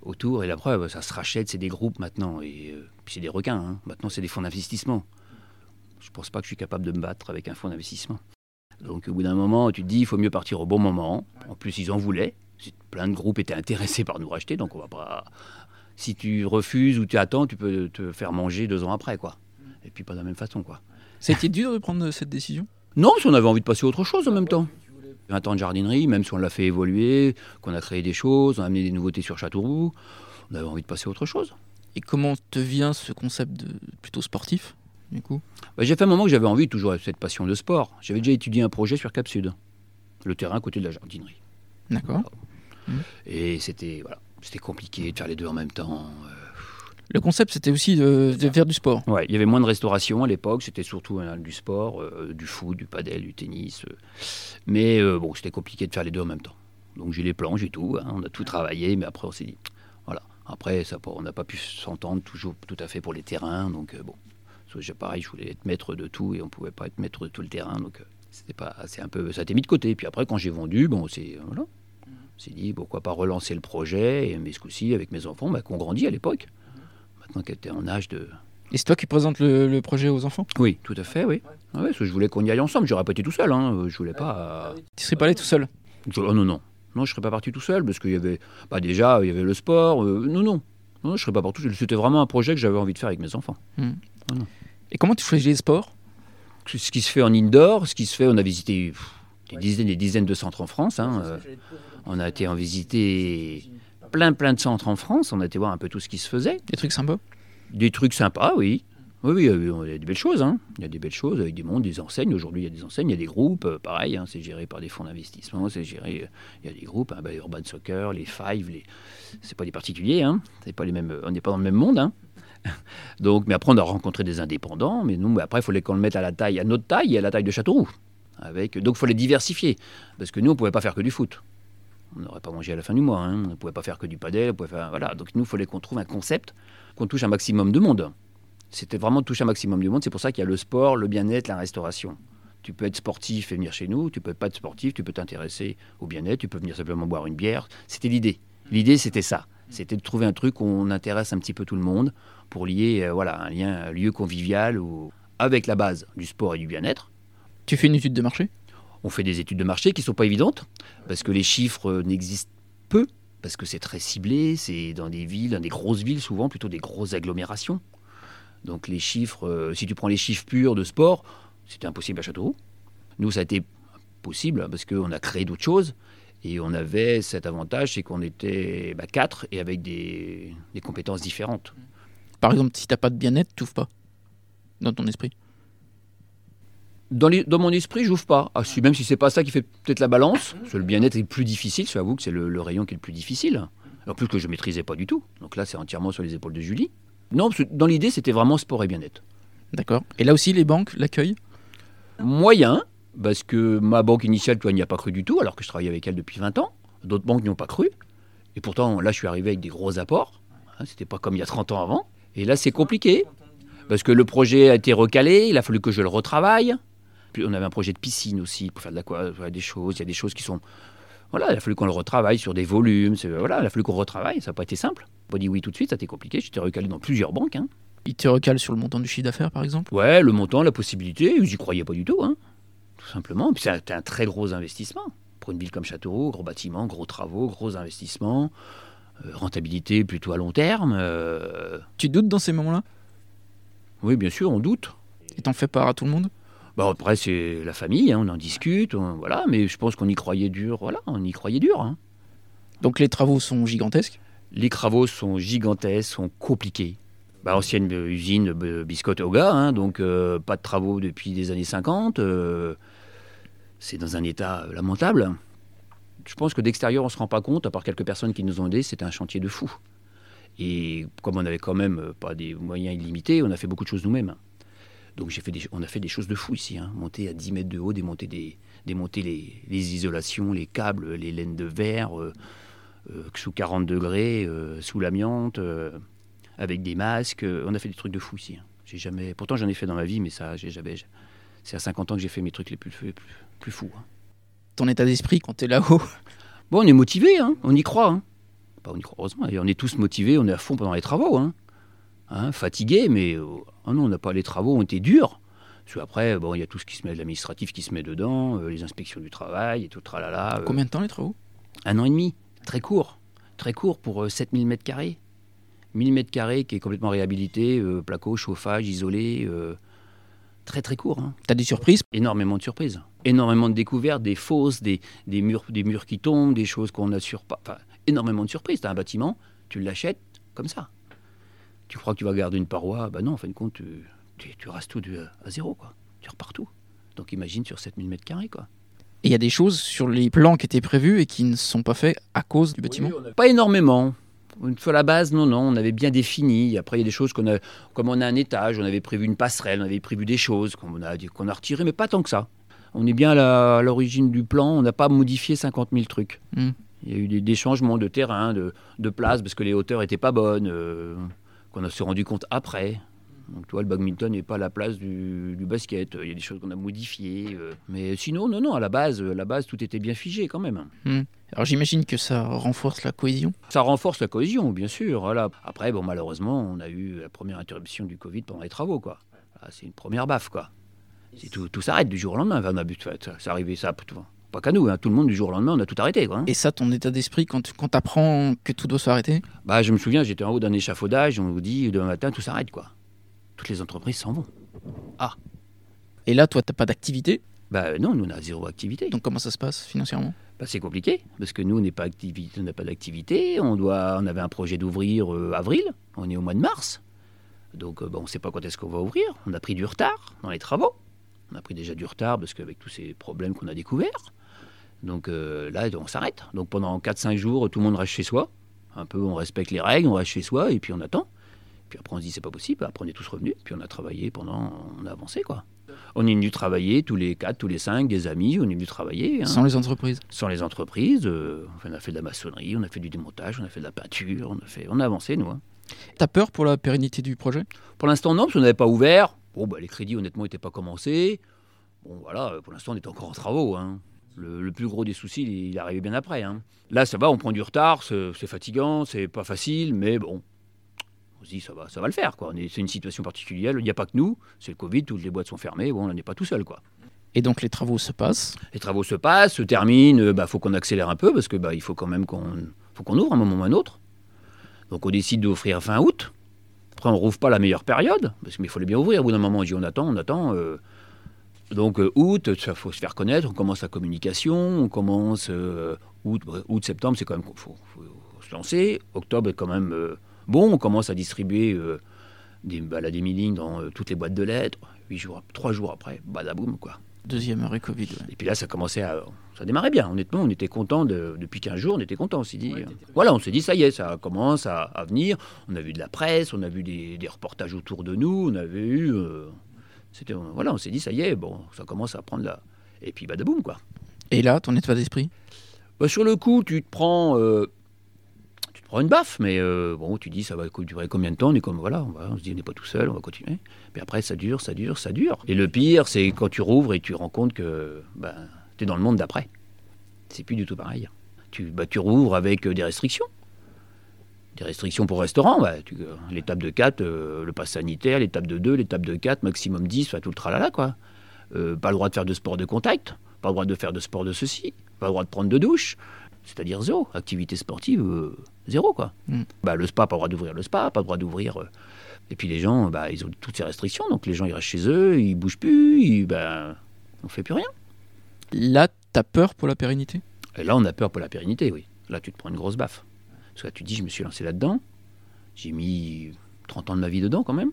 Autour, et la preuve, ça se rachète, c'est des groupes maintenant, et euh, puis c'est des requins. hein. Maintenant, c'est des fonds d'investissement. Je pense pas que je suis capable de me battre avec un fonds d'investissement. Donc, au bout d'un moment, tu te dis, il faut mieux partir au bon moment. En plus, ils en voulaient. Plein de groupes étaient intéressés par nous racheter, donc on va pas. Si tu refuses ou tu attends, tu peux te faire manger deux ans après, quoi. Et puis pas de la même façon, quoi. C'était dur de prendre cette décision? Non, parce qu'on avait envie de passer à autre chose en même temps. 20 ans de jardinerie, même si on l'a fait évoluer, qu'on a créé des choses, on a amené des nouveautés sur Châteauroux, on avait envie de passer à autre chose. Et comment te vient ce concept de plutôt sportif, du coup Bah, j'ai fait un moment que j'avais envie, toujours avec cette passion de sport. J'avais déjà étudié un projet sur Cap Sud, le terrain à côté de la jardinerie. D'accord. Et c'était voilà, c'était compliqué de faire les deux en même temps. euh. Le concept, c'était aussi de, de faire du sport. Ouais, il y avait moins de restauration à l'époque, c'était surtout euh, du sport, euh, du foot, du padel, du tennis. euh. Mais euh, bon, c'était compliqué de faire les deux en même temps. Donc j'ai les plans, j'ai tout, hein, on a tout travaillé, mais après on s'est dit, voilà. Après, ça, on n'a pas pu s'entendre toujours tout à fait pour les terrains, donc bon. J'ai- pareil, je voulais être maître de tout et on pouvait pas être maître de tout le terrain, donc euh, c'était pas, c'est un peu, ça a été mis de côté. Puis après, quand j'ai vendu, bon, c'est voilà, on s'est dit pourquoi pas relancer le projet, et, mais ce coup-ci avec mes enfants, bah, qu'on grandit à l'époque. Maintenant qu'elle était en âge de, Et c'est toi qui présentes le, le projet aux enfants? Oui, tout à fait, oui. Ah ouais, parce que je voulais qu'on y aille ensemble. J'aurais pas été tout seul. Hein. Je voulais pas. euh, Tu serais pas allé tout seul? Je- oh non, non. Non, je serais pas parti tout seul parce qu'il y avait. Bah, déjà, il y avait le sport. euh, non, non. Non, je serais pas parti tout seul. C'était vraiment un projet que j'avais envie de faire avec mes enfants. Et comment tu choisis les sports? Ce qui se fait en indoor, ce qui se fait, on a visité pff, des dizaines et des dizaines de centres en France. hein, euh, on a été en visiter plein, plein de centres en France. On a été voir un peu tout ce qui se faisait. Des trucs sympas? Des trucs sympas, oui. Oui, oui, il y a des belles choses. hein. Il y a des belles choses avec des mondes, des enseignes. Aujourd'hui, il y a des enseignes, il y a des groupes. euh, pareil, hein, c'est géré par des fonds d'investissement. C'est géré. euh, il y a des groupes, hein, bah, Urban Soccer, les Five. Les... C'est pas des particuliers. Hein. C'est pas les mêmes. On n'est pas dans le même monde. Hein. Donc, mais après, on a rencontré des indépendants. Mais nous, après, il fallait qu'on le mette à la taille, à notre taille et à la taille de Châteauroux. Avec... Donc, il fallait diversifier. Parce que nous, on pouvait pas faire que du foot. On n'aurait pas mangé à la fin du mois. hein. On ne pouvait pas faire que du padel. On pouvait faire... Voilà. Donc, nous, il fallait qu'on trouve un concept, qu'on touche un maximum de monde. C'était vraiment toucher un maximum du monde. C'est pour ça qu'il y a le sport, le bien-être, la restauration. Tu peux être être venir chez nous, tu peux pas être sportif, tu peux t'intéresser au bien-être, tu peux venir simplement boire une bière. C'était l'idée. L'idée, c'était ça. C'était de trouver un truc où on intéresse un petit peu tout le monde pour lier euh, voilà, un lien, un lieu convivial où, avec la base du sport et du bien-être. Tu fais une étude de marché? On fait des études de marché qui ne sont pas évidentes, parce que les chiffres euh, n'existent peu, parce que c'est très ciblé, c'est dans des villes, dans des grosses villes souvent, plutôt des grosses agglomérations. Donc les chiffres, euh, si tu prends les chiffres purs de sport, c'était impossible à Châteauroux. Nous, ça a été possible parce qu'on a créé d'autres choses. Et on avait cet avantage, c'est qu'on était bah, quatre et avec des, des compétences différentes. Par exemple, si t'as pas de bien-être, tu pas dans ton esprit. Dans, les- dans mon esprit, j'ouvre pas. Ah, si, même si c'est pas ça qui fait peut-être la balance, parce que le bien-être est plus difficile, j'avoue que c'est le, le rayon qui est le plus difficile. En plus que je maîtrisais pas du tout. Donc là, c'est entièrement sur les épaules de Julie. Non, parce que dans l'idée, c'était vraiment sport et bien-être. D'accord. Et là aussi, les banques l'accueillent Moyen, parce que ma banque initiale, toi, n'y a pas cru du tout, alors que je travaillais avec elle depuis 20 ans. D'autres banques n'y ont pas cru. Et pourtant, là, je suis arrivé avec des gros apports. Hein, C'était pas comme il y a 30 ans avant. Et là, c'est compliqué. Parce que le projet a été recalé, il a fallu que je le retravaille. Puis on avait un projet de piscine aussi, pour faire de l'aqua, des choses. Il y a des choses qui sont. Voilà, il a fallu qu'on le retravaille sur des volumes. Voilà, il a fallu qu'on retravaille, ça n'a pas été simple. Pas dit oui tout de suite, ça a été compliqué. J'étais recalé dans plusieurs banques. Hein. Il te recale sur le montant du chiffre d'affaires, par exemple? Ouais, le montant, la possibilité, j'y croyais pas du tout, hein. Tout simplement. Puis c'était un très gros investissement. Pour une ville comme Châteauroux, gros bâtiments, gros travaux, gros investissements, euh, rentabilité plutôt à long terme. euh, Tu doutes dans ces moments-là? Oui, bien sûr, on doute. Et t'en fais part à tout le monde? Bon, après, c'est la famille, hein, on en discute, on- voilà, mais je pense qu'on y croyait dur, voilà, on y croyait dur. hein. Donc les travaux sont gigantesques? Les travaux sont gigantesques, sont compliqués. Bah, ancienne euh, usine biscotte gars, hein, donc euh, pas de travaux depuis les années 50. euh, c'est dans un état lamentable. Je pense que d'extérieur, on ne se rend pas compte, à part quelques personnes qui nous ont aidés, c'était un chantier de fou. Et comme on n'avait quand même pas des moyens illimités, on a fait beaucoup de choses nous-mêmes. Donc des, on a fait des choses de fou ici. Hein. Monter à 10 mètres de haut, démonter, des, les, isolations, les câbles, les laines de verre, sous 40 degrés, sous l'amiante, avec des masques. euh, on a fait des trucs de fou ici. hein. J'ai jamais, pourtant j'en ai fait dans ma vie, mais ça, j'ai jamais. C'est à 50 ans que j'ai fait mes trucs les plus, plus, plus fous. hein. Ton état d'esprit quand t'es là-haut? Bon, on est motivé, hein, on y croit. Hein. Bah, on y croit, heureusement. Et on est tous motivés, on est à fond pendant les travaux. Hein. Hein, fatigués, mais euh, oh non, on n'a pas les travaux ont été durs. Parce qu'après, bon, il y a tout ce qui se met, l'administratif qui se met dedans, euh, les inspections du travail et tout, tralala. euh, Combien de temps les travaux? Un an et demi, très court. Très court pour euh, 7000 mètres carrés. 1000 mètres carrés qui est complètement réhabilité, euh, placo, chauffage, isolé. euh, très très court. hein. T'as des surprises? Énormément de surprises. Énormément de découvertes, des fausses, des, des murs, des murs qui tombent, des choses qu'on n'assure pas. Enfin, énormément de surprises. Tu as un bâtiment, tu l'achètes comme ça. Tu crois que tu vas garder une paroi? Bah non, en fin de compte, tu, tu, tu rases tout à zéro. Quoi. Tu repars tout. Donc imagine sur 7000 mètres carrés. Quoi. Et il y a des choses sur les plans qui étaient prévus et qui ne sont pas faits à cause du bâtiment? Pas énormément. Sur la base, non, non, on avait bien défini. Après, il y a des choses qu'on a, comme on a un étage, on avait prévu une passerelle, on avait prévu des choses qu'on a, qu'on a retirées, mais pas tant que ça. On est bien à la- à l'origine du plan, on n'a pas modifié 50 000 trucs. Hmm. Il y a eu des, des changements de terrain, de, de place, parce que les hauteurs n'étaient pas bonnes, euh, qu'on a se rendu compte après. Donc, tu vois, le badminton n'est pas à la place du, du basket. Il y a des choses qu'on a modifiées. euh. mais sinon, non, non, à la base, à la base, tout était bien figé quand même. Alors j'imagine que ça renforce la cohésion. Ça renforce la cohésion, bien sûr. Voilà. Après, bon, malheureusement, on a eu la première interruption du Covid pendant les travaux, quoi. Voilà, c'est une première baffe, quoi. Tout, tout s'arrête du jour au lendemain. Enfin, on a bu- ça, ça arrivé ça, pas qu'à nous, hein, tout le monde du jour au lendemain, on a tout arrêté, quoi. hein. Et ça, ton état d'esprit quand tu quand apprends que tout doit s'arrêter? Bah, je me souviens, j'étais en haut d'un échafaudage, on nous dit demain matin, tout s'arrête, quoi. Toutes les entreprises s'en vont. Et là, toi, t'as pas d'activité? Bah non, nous on a zéro activité. Donc comment ça se passe financièrement? Bah, c'est compliqué parce que nous on n'est pas activité, on n'a pas d'activité. On doit, on avait un projet d'ouvrir euh, avril. On est au mois de mars, donc euh, bah, on ne sait pas quand est-ce qu'on va ouvrir. On a pris du retard dans les travaux. On a pris déjà du retard parce qu'avec tous ces problèmes qu'on a découverts. Donc euh, là on s'arrête. Donc pendant 4-5 jours tout le monde reste chez soi. Un peu on respecte les règles, on reste chez soi et puis on attend. Puis après on se dit c'est pas possible. Après on est tous revenus. Puis on a travaillé pendant, on a avancé quoi. On est venu travailler tous les 4, tous les 5, des amis. On est venu travailler. hein Sans les entreprises sans les entreprises. euh, on a fait de la maçonnerie, on a fait du démontage, on a fait de la peinture, on a, fait, on a avancé, nous. hein. T'as peur pour la pérennité du projet? Pour l'instant, non, parce qu'on n'avait pas ouvert. Bon, bah, les crédits, honnêtement, n'étaient pas commencés. Bon, voilà, pour l'instant, on est encore en travaux. hein. Le, le plus gros des soucis, il, il bien après. hein. Là, ça va, on prend du retard, c'est fatigant, c'est pas facile, mais bon. On se dit, ça va, ça va le faire. quoi. C'est une situation particulière, il n'y a pas que nous, c'est le Covid, toutes les boîtes sont fermées, bon, on n'est pas tout seul. quoi. Et donc les travaux se passent. Les travaux se passent, se terminent, il bah, faut qu'on accélère un peu parce que bah, il faut quand même qu'on faut qu'on ouvre un moment ou un autre. Donc on décide d'offrir fin août. Après on rouvre pas la meilleure période parce qu'il fallait bien ouvrir. Au bout d'un moment on dit on attend, on attend. euh. donc euh, août, ça faut se faire connaître. On commence la communication, on commence euh, août, août, septembre, c'est quand même faut, faut se lancer. Octobre est quand même euh, bon. On commence à distribuer euh, des, bah, la demi-ligne dans euh, toutes les boîtes de lettres. Huit jours, trois jours après, badaboum quoi. Deuxième arrêt Covid. ouais. Et puis là, ça commençait à. Ça démarrait bien, honnêtement. On était content depuis 15 jours, on était content, on s'est dit. voilà, on s'est dit, ça y est, ça commence à, à venir. On a vu de la presse, on a vu des, des reportages autour de nous, on avait eu. euh, c'était, voilà, on s'est dit, ça y est, bon, ça commence à prendre là. Et puis, badaboum, quoi. Et là, ton état d'esprit? Bah, sur le coup, tu te prends. euh, prends une baffe, mais euh, bon, tu dis, ça va durer combien de temps? On est comme, voilà, on, se dit, on n'est pas tout seul, on va continuer. Puis après, ça dure, ça dure, ça dure. Et le pire, c'est quand tu rouvres et tu rends compte que ben, tu es dans le monde d'après. C'est plus du tout pareil. Tu, bah, tu rouvres avec euh, des restrictions. Des restrictions pour restaurant, euh, l'étape de 4, euh, le pass sanitaire, l'étape de 2, l'étape de 4, maximum 10, enfin, tout le tralala, quoi. Pas le droit de faire de sport de contact, pas le droit de faire de sport de ceci, pas le droit de prendre de douche, c'est-à-dire zéro. Activité sportive, zéro, quoi. Mm. Bah, le spa, pas le droit d'ouvrir le spa, pas le droit d'ouvrir. euh, Et puis les gens, bah, ils ont toutes ces restrictions, donc les gens, ils restent chez eux, ils bougent plus, ils, bah, on fait plus rien. Là, t'as peur pour la pérennité? Et là, on a peur pour la pérennité, oui. Là, tu te prends une grosse baffe. Parce que là, tu te dis, je me suis lancé là-dedans. J'ai mis 30 ans de ma vie dedans, quand même.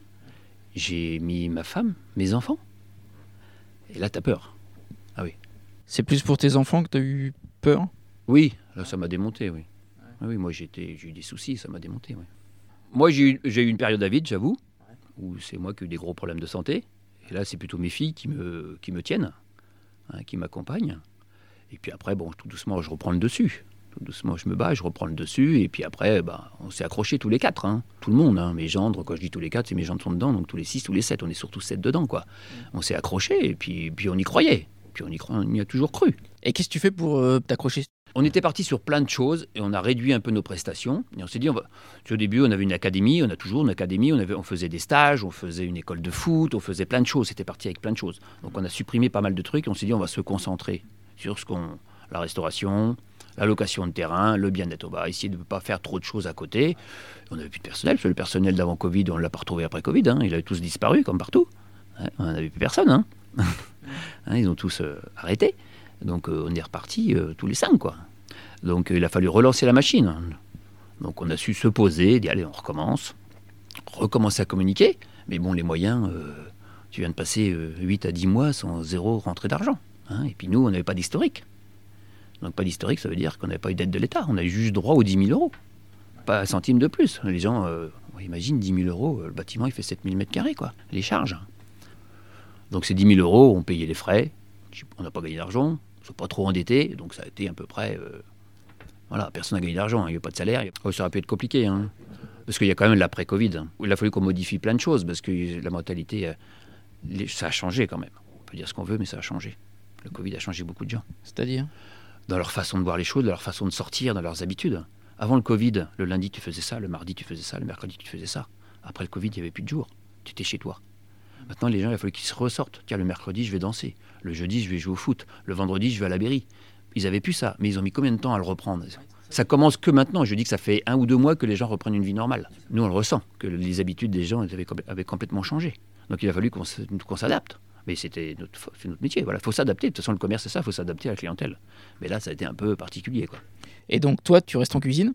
J'ai mis ma femme, mes enfants. Et là, tu as peur. C'est plus pour tes enfants que t'as eu peur? Oui, là, ça m'a démonté, oui. Ah oui, moi, j'ai eu des soucis, ça m'a démonté. Moi, j'ai eu, une période à vide, j'avoue, où c'est moi qui ai eu des gros problèmes de santé. Et là, c'est plutôt mes filles qui me, tiennent, hein, qui m'accompagnent. Et puis après, bon, tout doucement, je reprends le dessus. Tout doucement, je me bats, je reprends le dessus. Et puis après, bah, on s'est accrochés tous les quatre, hein. tout le monde. hein. Mes gendres, quand je dis tous les quatre, c'est mes gendres sont dedans, donc tous les six, tous les sept, on est surtout sept dedans, quoi. On s'est accrochés, et puis, puis on y croyait. Puis on y, cro- on y a toujours cru. Et qu'est-ce que tu fais pour euh, t'accrocher On était parti sur plein de choses et on a réduit un peu nos prestations. Et on s'est dit, au début, on avait une académie, on a toujours une académie, on, avait... faisait des stages, on faisait une école de foot, on faisait plein de choses. C'était parti avec plein de choses. Donc on a supprimé pas mal de trucs et on s'est dit, on va se concentrer sur ce qu'on... la restauration, la location de terrain, le bien-être. On va essayer de ne pas faire trop de choses à côté. On n'avait plus de personnel, parce le personnel d'avant Covid, on ne l'a pas retrouvé après Covid. hein. Ils tous disparu, comme partout. On n'avait plus personne. hein. Hein, ils ont tous euh, arrêté. Donc euh, on est reparti euh, tous les cinq, quoi. Donc euh, il a fallu relancer la machine. Donc on a su se poser, dire allez, on recommence, recommencer à communiquer. Mais bon, les moyens, tu viens de passer euh, 8 à 10 mois sans zéro rentrée d'argent. hein. Et puis nous, on n'avait pas d'historique. Donc pas d'historique, ça veut dire qu'on n'avait pas eu d'aide de l'État. On a eu juste droit aux 10 000 euros. Pas un centime de plus. Les gens, ouais, imagine 10 000 euros, le bâtiment il fait 7 000 mètres carrés, quoi. Les charges. Donc ces 10 000 euros, on payait les frais. On n'a pas gagné d'argent. Ne s'est pas trop endetté. Donc ça a été à peu près... euh, voilà, personne n'a gagné d'argent, hein, il n'y a pas de salaire. Oh, ça aurait pu être compliqué, hein, parce qu'il y a quand même l'après-Covid. hein, Il a fallu qu'on modifie plein de choses, parce que la mentalité, euh, les- ça a changé quand même. On peut dire ce qu'on veut, mais ça a changé. Le Covid a changé beaucoup de gens. C'est-à-dire? Dans leur façon de voir les choses, dans leur façon de sortir, dans leurs habitudes. Avant le Covid, le lundi tu faisais ça, le mardi tu faisais ça, le mercredi tu faisais ça. Après le Covid, il n'y avait plus de jours. Tu étais chez toi. Maintenant, les gens, il a fallu qu'ils se ressortent. Tiens, le mercredi, je vais danser. Le jeudi, je vais jouer au foot. Le vendredi, je vais à la mairie. Ils avaient plus ça, mais ils ont mis combien de temps à le reprendre? Ça commence que maintenant. Je dis que ça fait un ou deux mois que les gens reprennent une vie normale. Nous, on le ressent, que les habitudes des gens avaient, complè- avaient complètement changé. Donc il a fallu qu'on s'adapte. Mais c'était notre, métier. Voilà, faut s'adapter. De toute façon, le commerce, c'est ça. Il faut s'adapter à la clientèle. Mais là, ça a été un peu particulier. Quoi. Et donc, toi, tu restes en cuisine?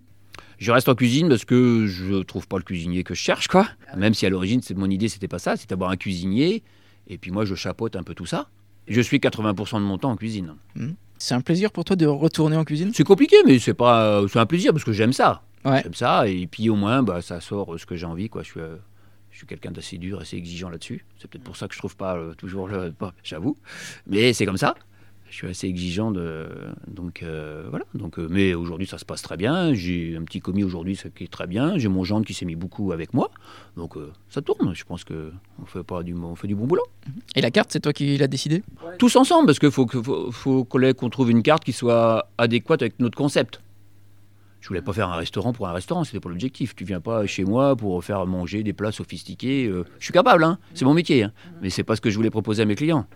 Je reste en cuisine parce que je trouve pas le cuisinier que je cherche, quoi. Même si à l'origine, c'est mon idée, c'était pas ça, c'était d'avoir un cuisinier. Et puis moi, je chapeaute un peu tout ça. Je suis 80% de mon temps en cuisine. C'est un plaisir pour toi de retourner en cuisine? C'est compliqué, mais c'est pas, c'est un plaisir parce que j'aime ça. Ouais. J'aime ça, et puis au moins, bah, ça sort euh, ce que j'ai envie, quoi. Je suis, euh, je suis quelqu'un d'assez dur, assez exigeant là-dessus. C'est peut-être pour ça que je trouve pas euh, toujours le, j'avoue. Mais c'est comme ça. Je suis assez exigeant de, donc euh, voilà. Donc, euh, mais aujourd'hui, ça se passe très bien. J'ai un petit commis aujourd'hui, ce qui est très bien. J'ai mon gendre qui s'est mis beaucoup avec moi, donc euh, ça tourne. Je pense que on fait pas du, on fait du bon boulot. Et la carte, c'est toi qui l'as décidé? Tous ensemble, parce qu'il faut que- faut, faut qu'on qu'on trouve une carte qui soit adéquate avec notre concept. Je voulais pas faire un restaurant pour un restaurant, c'était pas l'objectif. Tu viens pas chez moi pour faire manger des plats sophistiqués. euh, je suis capable, hein, c'est mon métier, hein, mais c'est pas ce que je voulais proposer à mes clients.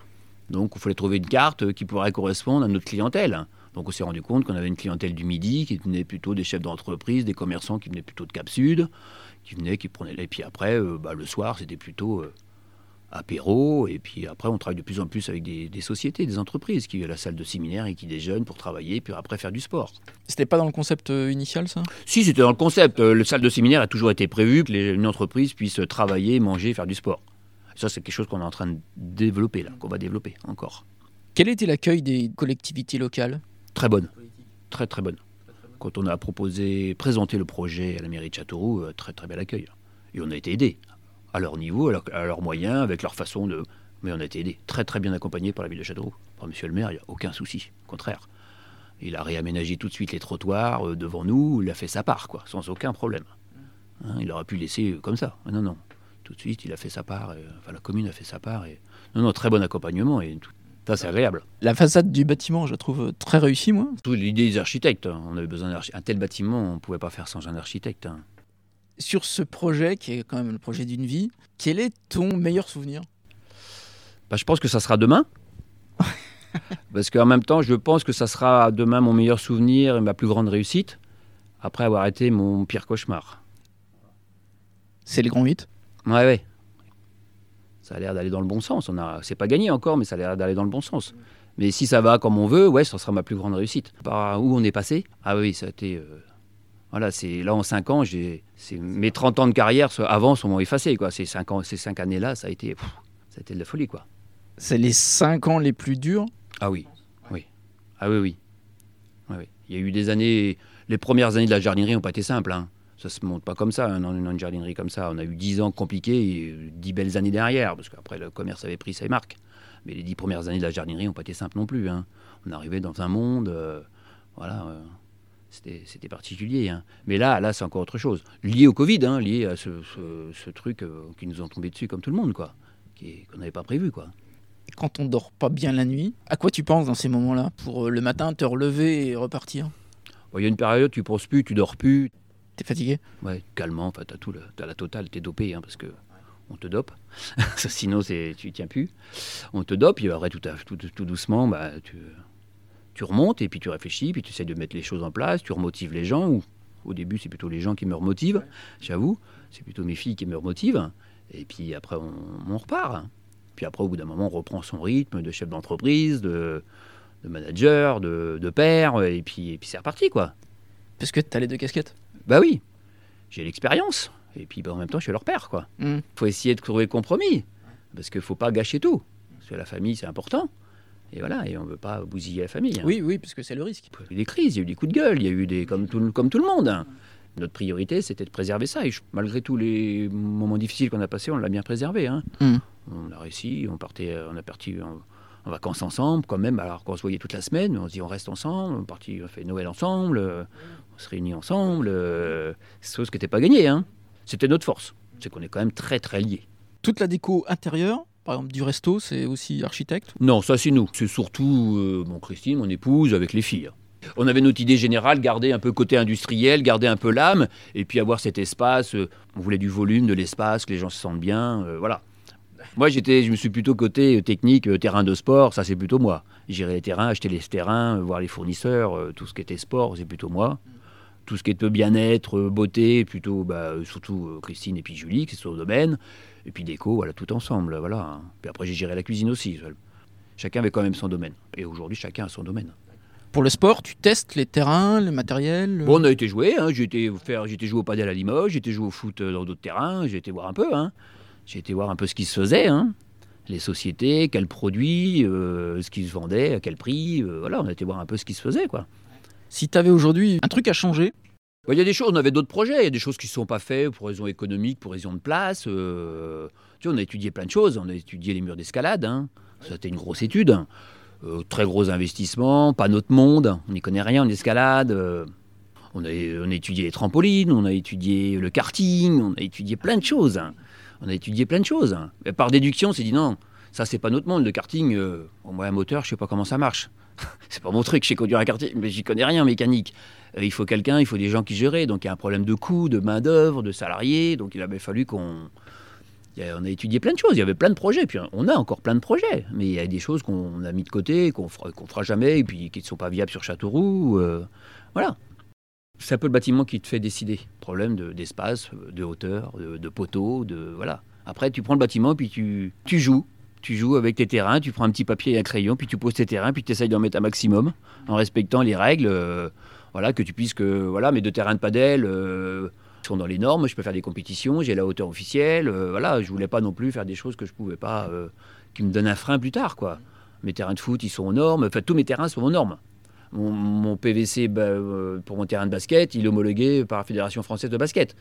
Donc il fallait trouver une carte euh, qui pourrait correspondre à notre clientèle. Donc on s'est rendu compte qu'on avait une clientèle du midi qui venait plutôt des chefs d'entreprise, des commerçants qui venaient plutôt de Cap Sud, qui venaient, qui prenaient. Et puis après, euh, bah, le soir, c'était plutôt euh, apéro. Et puis après, on travaille de plus en plus avec des, des sociétés, des entreprises qui viennent à la salle de séminaire et qui déjeunent pour travailler, puis après faire du sport. C'était pas dans le concept initial, ça? Si, c'était dans le concept. Le salle de séminaire a toujours été prévu que les- une entreprise puisse travailler, manger, faire du sport. Ça, c'est quelque chose qu'on est en train de développer, là, qu'on va développer encore. Quel était l'accueil des collectivités locales? Très bonne. Très, très bonne. Quand on a proposé, présenté le projet à la mairie de Châteauroux, euh, très, très bel accueil. Et on a été aidés. À leur niveau, à, leur- à leurs moyens, avec leur façon de. Mais on a été aidés. Très, très bien accompagnés par la ville de Châteauroux. Par monsieur le maire, il n'y a aucun souci. Au contraire. Il a réaménagé tout de suite les trottoirs euh, devant nous. Il a fait sa part, quoi, sans aucun problème. Hein, il aurait pu laisser euh, comme ça. Mais non, non. Tout de suite, il a fait sa part. et- enfin, la commune a fait sa part. Et, non, non, très bon accompagnement. Et tout, ça, c'est agréable. La façade du bâtiment, je la trouve euh, très réussie, moi. Tout l'idée des architectes. hein. On avait besoin d'un un tel bâtiment, on ne pouvait pas faire sans un architecte. hein. Sur ce projet, qui est quand même le projet d'une vie, quel est ton meilleur souvenir? Bah, Je pense que ça sera demain. Parce qu'en même temps, je pense que ça sera demain mon meilleur souvenir et ma plus grande réussite, après avoir été mon pire cauchemar. C'est les grands 8 Ouais, ouais. Ça a l'air d'aller dans le bon sens. On a, c'est pas gagné encore, mais ça a l'air d'aller dans le bon sens. Mais si ça va comme on veut, ouais, ça sera ma plus grande réussite. Par où on est passé? Ah oui, ça a été. euh, Voilà, c'est là en 5 ans, j'ai, mes 30 ans de carrière avant sont effacés. Quoi. Ces 5 ans, ces cinq années-là, ça a été, pff, ça a été de la folie, quoi. C'est les 5 ans les plus durs? Ah oui, oui. Ah oui, oui. Ouais, oui. Il y a eu des années. Les premières années de la jardinerie n'ont pas été simples. Hein. Ça se monte pas comme ça, hein, dans dans une jardinerie comme ça. On a eu 10 ans compliqués et 10 belles années derrière, parce qu'après le commerce avait pris ses marques. Mais les 10 premières années de la jardinerie n'ont pas été simples non plus. hein. On arrivait dans un monde. euh, voilà. euh, c'était particulier. hein. Mais là, là c'est encore autre chose. Lié au Covid, hein, lié à ce, ce- ce truc euh, qui nous ont tombé dessus comme tout le monde, quoi. Qu'on n'avait pas prévu, quoi. Quand on dort pas bien la nuit, à quoi tu penses dans ces moments-là? Pour euh, le matin te relever et repartir? Il y a une période, tu penses plus, tu dors plus, T'es fatigué? Ouais, calmant, enfin, t'as tout, le- t'as la totale, t'es dopé, hein, parce que on te dope. Sinon, c'est, tu tiens plus. On te dope, et après, tout, à- tout, tout doucement, bah, tu, tu remontes, et puis tu réfléchis, puis tu essaies de mettre les choses en place, tu remotives les gens, ou au début, c'est plutôt les gens qui me remotivent, j'avoue. C'est plutôt mes filles qui me remotivent. Et puis après, on, on repart. Puis après, au bout d'un moment, on reprend son rythme de chef d'entreprise, de, de manager, de, de père, et puis, et puis c'est reparti, quoi. Parce que t'as les deux casquettes? Bah oui, j'ai l'expérience. Et puis bah, en même temps, je suis leur père, quoi. Hmm. faut essayer de trouver le compromis. Parce qu'il faut pas gâcher tout. Parce que la famille, c'est important. Et voilà, et on ne veut pas bousiller la famille. hein. Oui, oui, parce que c'est le risque. Il y a eu des crises, il y a eu des coups de gueule, il y a eu des. comme tout, comme tout le monde. hein. Notre priorité, c'était de préserver ça. Et je- malgré tous les moments difficiles qu'on a passés, on l'a bien préservé. hein. Hmm. On a réussi, on, partait, on a parti en, en vacances ensemble, quand même, alors qu'on se voyait toute la semaine. On se dit, on reste ensemble, on, est parti, on fait Noël ensemble, euh, on se réunit ensemble. euh, chose qui n'était pas gagné. Hein. C'était notre force. C'est qu'on est quand même très, très liés. Toute la déco intérieure, par exemple du resto, c'est aussi architecte? Non, ça c'est nous. C'est surtout euh, Christine, mon épouse, avec les filles. On avait notre idée générale, garder un peu côté industriel, garder un peu l'âme, et puis avoir cet espace. euh, on voulait du volume, de l'espace, que les gens se sentent bien, euh, voilà. Moi, j'étais, je me suis plutôt côté euh, technique, terrain de sport, ça c'est plutôt moi. Gérer les terrains, acheter les terrains, voir les fournisseurs, tout ce qui était sport, c'est plutôt moi. Tout ce qui était bien-être, euh, beauté, plutôt, bah, euh, surtout euh, Christine et puis Julie, qui sont au domaine. Et puis déco, voilà, tout ensemble, voilà. hein. Puis après, j'ai géré la cuisine aussi. Chacun avait quand même son domaine. Et aujourd'hui, chacun a son domaine. Pour le sport, tu testes les terrains, le matériel. Bon, on a été jouer. Hein. J'ai été faire, j'ai été jouer au padel à Limoges. J'ai été jouer au foot euh, dans d'autres terrains. J'ai été voir un peu. Hein. J'ai été voir un peu ce qui se faisait. Hein. Les sociétés, quels produits, euh, ce qui se vendait, à quel prix. euh, voilà, on a été voir un peu ce qui se faisait, quoi. Si tu avais aujourd'hui un truc à changer, Il y a des choses, on avait d'autres projets, il y a des choses qui ne sont pas faites pour raisons économiques, pour raisons de place. euh, tu vois, on a étudié plein de choses, on a étudié les murs d'escalade, hein. c'était une grosse étude. Euh, très gros investissement, pas notre monde, on n'y connaît rien en escalade. euh, on, a, on étudié les trampolines, on a étudié le karting, on a étudié plein de choses. hein. On a étudié plein de choses. Et par déduction, on s'est dit non, ça c'est pas notre monde, le karting, euh, bon, moi un moteur, je sais pas comment ça marche. c'est pas mon truc, je sais conduire un karting, mais j'y connais rien en mécanique. Euh, il faut quelqu'un, il faut des gens qui géraient. Donc il y a un problème de coût, de main-d'œuvre, de salariés. Donc il avait fallu qu'on. On a étudié plein de choses, il y avait plein de projets, puis on a encore plein de projets, mais il y a des choses qu'on a mis de côté, qu'on fera, fera jamais, et puis qui ne sont pas viables sur Châteauroux. euh, voilà. C'est un peu le bâtiment qui te fait décider. Problème de- d'espace, de, hauteur, de, de poteaux, de voilà. Après, tu prends le bâtiment, puis tu, tu joues. Tu joues avec tes terrains, tu prends un petit papier et un crayon, puis tu poses tes terrains, puis tu essayes d'en mettre un maximum, en respectant les règles. euh, voilà, que tu puisses que voilà, mes deux terrains de padel euh, sont dans les normes. Je peux faire des compétitions, j'ai la hauteur officielle. euh, voilà, je voulais pas non plus faire des choses que je pouvais pas, qui me donnent un frein plus tard, quoi. Mes terrains de foot, ils sont aux normes. Enfin, tous mes terrains sont aux normes. Mon, PVC euh, pour mon terrain de basket, il est homologué par la Fédération française de basket.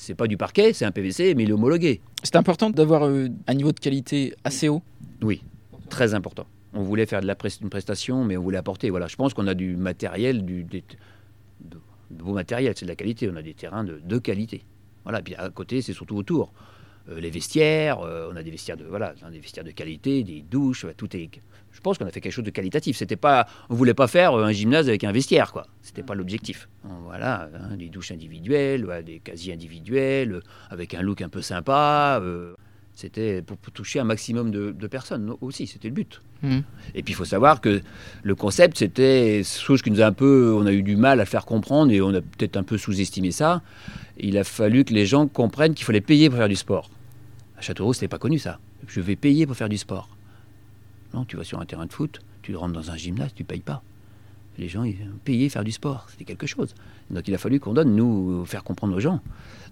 C'est pas du parquet, c'est un PVC, mais il est homologué. c'est important d'avoir euh, un niveau de qualité assez haut. Oui, très important. On voulait faire de la une prestation, mais on voulait apporter. Voilà, je pense qu'on a du matériel, du, des- de, de beau matériel, c'est de la qualité. On a des terrains de, de qualité. Voilà, puis à côté, c'est surtout autour. Euh, les vestiaires, euh, on a des vestiaires de voilà, des vestiaires de qualité, des douches, tout est. Je pense qu'on a fait quelque chose de qualitatif. C'était pas, on voulait pas faire euh, un gymnase avec un vestiaire, quoi. C'était pas l'objectif. Voilà, hein, des douches individuelles, ouais, des quasi individuelles, euh, avec un look un peu sympa. euh, c'était pour, pour toucher un maximum de, de personnes aussi, c'était le but. Mhm. Et puis il faut savoir que le concept, c'était chose qui nous a un peu, on a eu du mal à faire comprendre et on a peut-être un peu sous-estimé ça. Il a fallu que les gens comprennent qu'il fallait payer pour faire du sport. À Châteauroux, c'était pas connu ça. Je vais payer pour faire du sport. Non, tu vas sur un terrain de foot, tu rentres dans un gymnase, tu payes pas. Les gens, ils payaient faire du sport, c'était quelque chose. Donc il a fallu qu'on donne, nous, faire comprendre aux gens.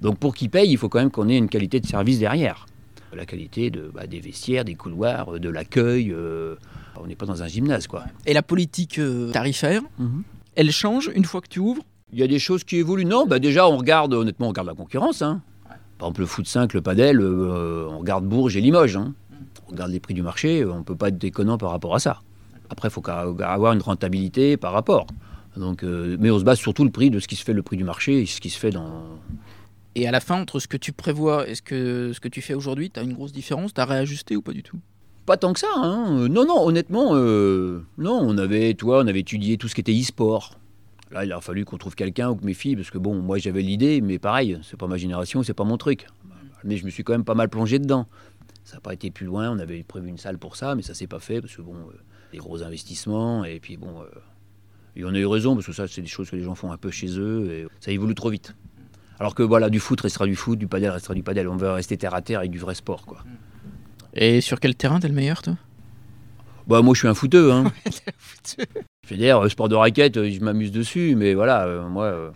Donc pour qu'ils payent, il faut quand même qu'on ait une qualité de service derrière. La qualité de, bah, des vestiaires, des couloirs, euh, de l'accueil. euh, on n'est pas dans un gymnase, quoi. Et la politique euh, tarifaire, elle change une fois que tu ouvres? Il y a des choses qui évoluent. Non, bah déjà, on regarde, honnêtement, on regarde la concurrence. hein. Par exemple, le foot 5, le padel, euh, on regarde Bourges et Limoges. hein. On regarde les prix du marché, on ne peut pas être déconnant par rapport à ça. Après, il faut avoir une rentabilité par rapport. Donc, euh, mais on se base surtout le prix de ce qui se fait, le prix du marché et ce qui se fait dans. Et à la fin, entre ce que tu prévois et ce que, ce que tu fais aujourd'hui, tu as une grosse différence Tu as réajusté ou pas du tout? Pas tant que ça. hein. Non, non, honnêtement, euh, non. On avait, toi, on avait étudié tout ce qui était e-sport. Là, il a fallu qu'on trouve quelqu'un ou que mes filles, parce que bon, moi j'avais l'idée, mais pareil, c'est pas ma génération, c'est pas mon truc. Mais je me suis quand même pas mal plongé dedans. Ça n'a pas été plus loin. On avait prévu une salle pour ça, mais ça s'est pas fait parce que bon, euh, des gros investissements et puis bon, euh, et on a eu raison parce que ça, c'est des choses que les gens font un peu chez eux et ça évolue trop vite. Alors que voilà, du foot restera du foot, du padel restera du padel. On veut rester terre à terre avec du vrai sport, quoi. Et sur quel terrain t'es le meilleur, toi? Bah moi, je suis un footeux, hein. Je veux dire, sport de raquette, euh, je m'amuse dessus, mais voilà, euh, moi, euh,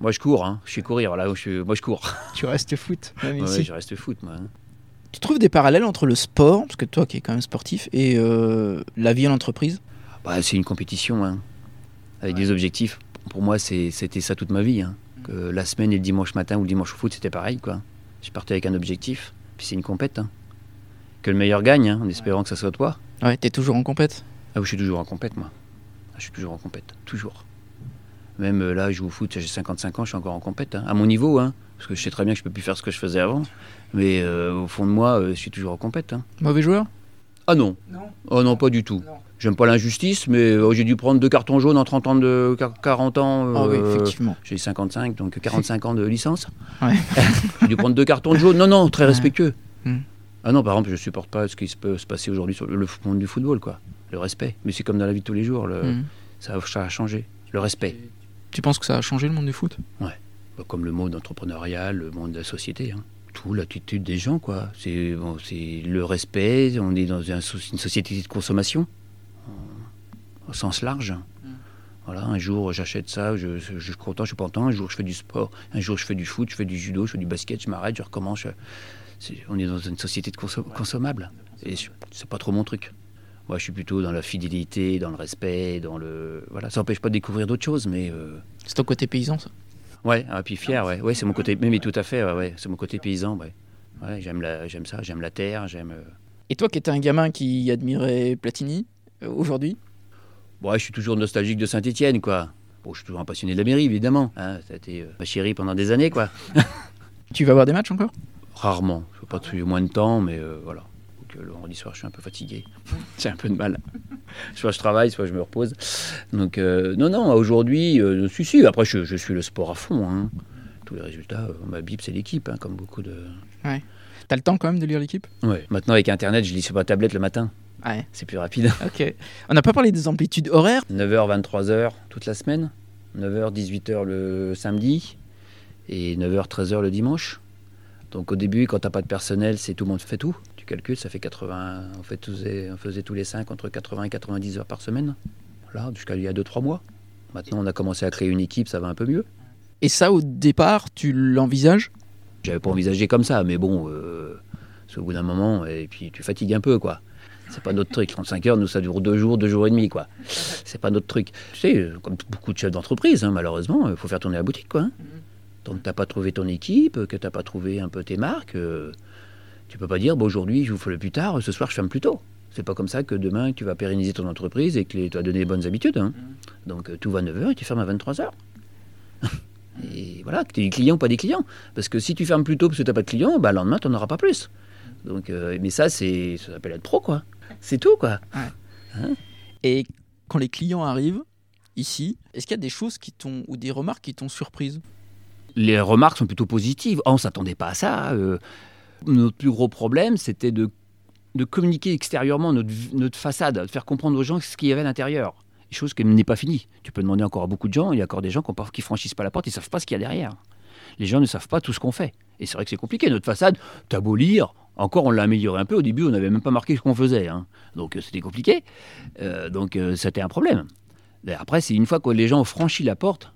moi je cours, hein. je sais courir, voilà, je suis- moi je cours. Tu restes foot, même Ouais, ici? je reste foot, moi. hein. Tu trouves des parallèles entre le sport, parce que toi qui es quand même sportif, et euh, la vie en entreprise? Bah, c'est une compétition, hein, avec des objectifs. Pour moi, c'était ça toute ma vie. hein. Que la semaine et le dimanche matin ou le dimanche au foot, c'était pareil, quoi. Je partais avec un objectif, puis c'est une compète. hein. Que le meilleur gagne, hein, en espérant que ça soit toi. Ouais, t'es toujours en compète? Ah, oui, je suis toujours en compète, moi. Ah, je suis toujours en compète, toujours. Même euh, là, je joue au foot, j'ai 55 ans, je suis encore en compète, hein, à mon niveau, hein, parce que je sais très bien que je peux plus faire ce que je faisais avant. Mais euh, au fond de moi, euh, je suis toujours en compète. hein. Mauvais joueur? Ah non, Non. oh non, pas du tout. Non. J'aime pas l'injustice, mais euh, j'ai dû prendre deux cartons jaunes en 30 ans de quar- 40 ans. Ah oui, euh, effectivement. j'ai 55, donc 45 ans de licence. Ouais. j'ai dû prendre deux cartons jaunes. Non, non, très Ouais. respectueux. Hmm. Ah non, par exemple, je supporte pas ce qui se peut se passer aujourd'hui sur le le monde du football, quoi. Le respect. Mais c'est comme dans la vie de tous les jours. le- Mhm. ça, ça a changé. Le respect. Tu penses que ça a changé le monde du foot? Bah, Comme le monde entrepreneurial, le monde de la société. hein. Tout, l'attitude des gens, quoi. C'est bon, le respect. On est dans un une société de consommation, en- au sens large. Voilà, un jour j'achète ça, je, je, je suis content, je suis pas content. Un jour je fais du sport, un jour je fais du foot, je fais du judo, je fais du basket, je m'arrête, je recommence. je- on est dans une société de conso- consommable. Et c'est pas trop mon truc. Moi, je suis plutôt dans la fidélité, dans le respect, dans le. Voilà, ça n'empêche pas de découvrir d'autres choses, mais. euh, C'est ton côté paysan, ça? Ouais, et puis fier, ouais. Ouais, c'est mon côté. Mais, mais tout à fait, ouais, ouais, c'est mon côté paysan, ouais. Ouais, j'aime la, j'aime ça, j'aime la terre, j'aime. euh, Et toi qui étais un gamin qui admirait Platini, euh, aujourd'hui? Bon, ouais, je suis toujours nostalgique de Saint-Étienne, quoi. Bon, je suis toujours un passionné de la mairie, évidemment. Hein, ça a été euh, ma chérie pendant des années, quoi. Tu vas voir des matchs encore? Rarement. Je ne pas depuis moins de temps, mais euh, voilà. Le vendredi soir, je suis un peu fatigué. J'ai un peu de mal. Soit je travaille, soit je me repose. Donc, euh, non, non, aujourd'hui, euh, si, si. Après, je, je suis le sport à fond. hein. Tous les résultats, euh, ma Bible, c'est l'équipe, hein, comme beaucoup de. T'as le temps quand même de lire l'équipe? Ouais. Maintenant, avec Internet, je lis sur ma tablette le matin. Ouais. C'est plus rapide. Ok. On n'a pas parlé des amplitudes horaires? 9h, 23h toute la semaine. 9h, 18h le samedi. Et 9h, 13h le dimanche. Donc au début, quand t'as pas de personnel, c'est tout le monde fait tout. Tu calcules, ça fait 80. On, fait tous, on faisait tous les 5 entre 80 et 90 heures par semaine. Voilà, jusqu'à il y a 2-3 mois. Maintenant, on a commencé à créer une équipe, ça va un peu mieux. Et ça, au départ, tu l'envisages? J'avais pas envisagé comme ça, mais bon, euh, c'est au bout d'un moment, et puis tu fatigues un peu, quoi. C'est pas notre truc. 35 heures, nous, ça dure deux jours, deux jours et demi, quoi. C'est pas notre truc. Tu sais, euh, comme beaucoup de chefs d'entreprise, hein, malheureusement, il faut faire tourner la boutique, quoi. hein. Tant que t'as pas trouvé ton équipe, que t'as pas trouvé un peu tes marques, euh, tu peux pas dire, bon, aujourd'hui, je vous fais le plus tard, ce soir, je ferme plus tôt. C'est pas comme ça que demain, tu vas pérenniser ton entreprise et que tu vas donner les bonnes habitudes. hein. Donc, euh, tout va à 9h et tu fermes à 23h. Et voilà, que tu aies des clients ou pas des clients. Parce que si tu fermes plus tôt parce que tu n'as pas de clients, bah, le lendemain, tu n'en auras pas plus. Donc, euh, mais ça, c'est, ça s'appelle être pro, quoi. C'est tout, quoi. Et quand les clients arrivent ici, est-ce qu'il y a des choses qui t'ont ou des remarques qui t'ont surprise? Les remarques sont plutôt positives. Oh, on s'attendait pas à ça. euh. Notre plus gros problème, c'était de, communiquer extérieurement notre, façade, de faire comprendre aux gens ce qu'il y avait à l'intérieur. Chose qui n'est pas finie. Tu peux demander encore à beaucoup de gens, il y a encore des gens qui ne franchissent pas la porte, ils ne savent pas ce qu'il y a derrière. Les gens ne savent pas tout ce qu'on fait. Et c'est vrai que c'est compliqué. Notre façade, t'as beau lire, encore on l'a amélioré un peu. Au début, on n'avait même pas marqué ce qu'on faisait. hein. Donc euh, c'était compliqué. Euh, donc euh, c'était un problème. Après, c'est une fois que les gens ont franchi la porte,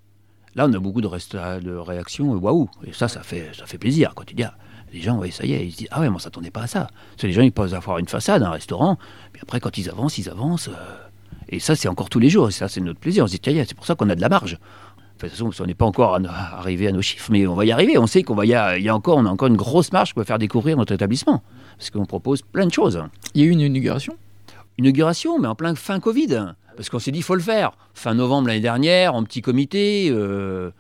là on a beaucoup de, de réactions, waouh. Et ça, ça fait, ça fait plaisir. Quand tu dis, ah, les gens, ouais, ça y est, ils se disent, ah ouais, moi, on s'attendait pas à ça. Parce que les gens, ils peuvent avoir une façade, un restaurant, puis après, quand ils avancent, ils avancent. euh, et ça, c'est encore tous les jours. Et ça, c'est notre plaisir. On se dit, tiens, c'est pour ça qu'on a de la marge. Enfin, de toute façon, on n'est pas encore à arrivé à nos chiffres, mais on va y arriver. On sait qu'on va y, a, il y a encore, on a encore une grosse marge pour faire découvrir notre établissement. Parce qu'on propose plein de choses. Il y a eu une inauguration? Inauguration, mais en plein fin Covid. Parce qu'on s'est dit, il faut le faire. Fin novembre l'année dernière, en petit comité. euh,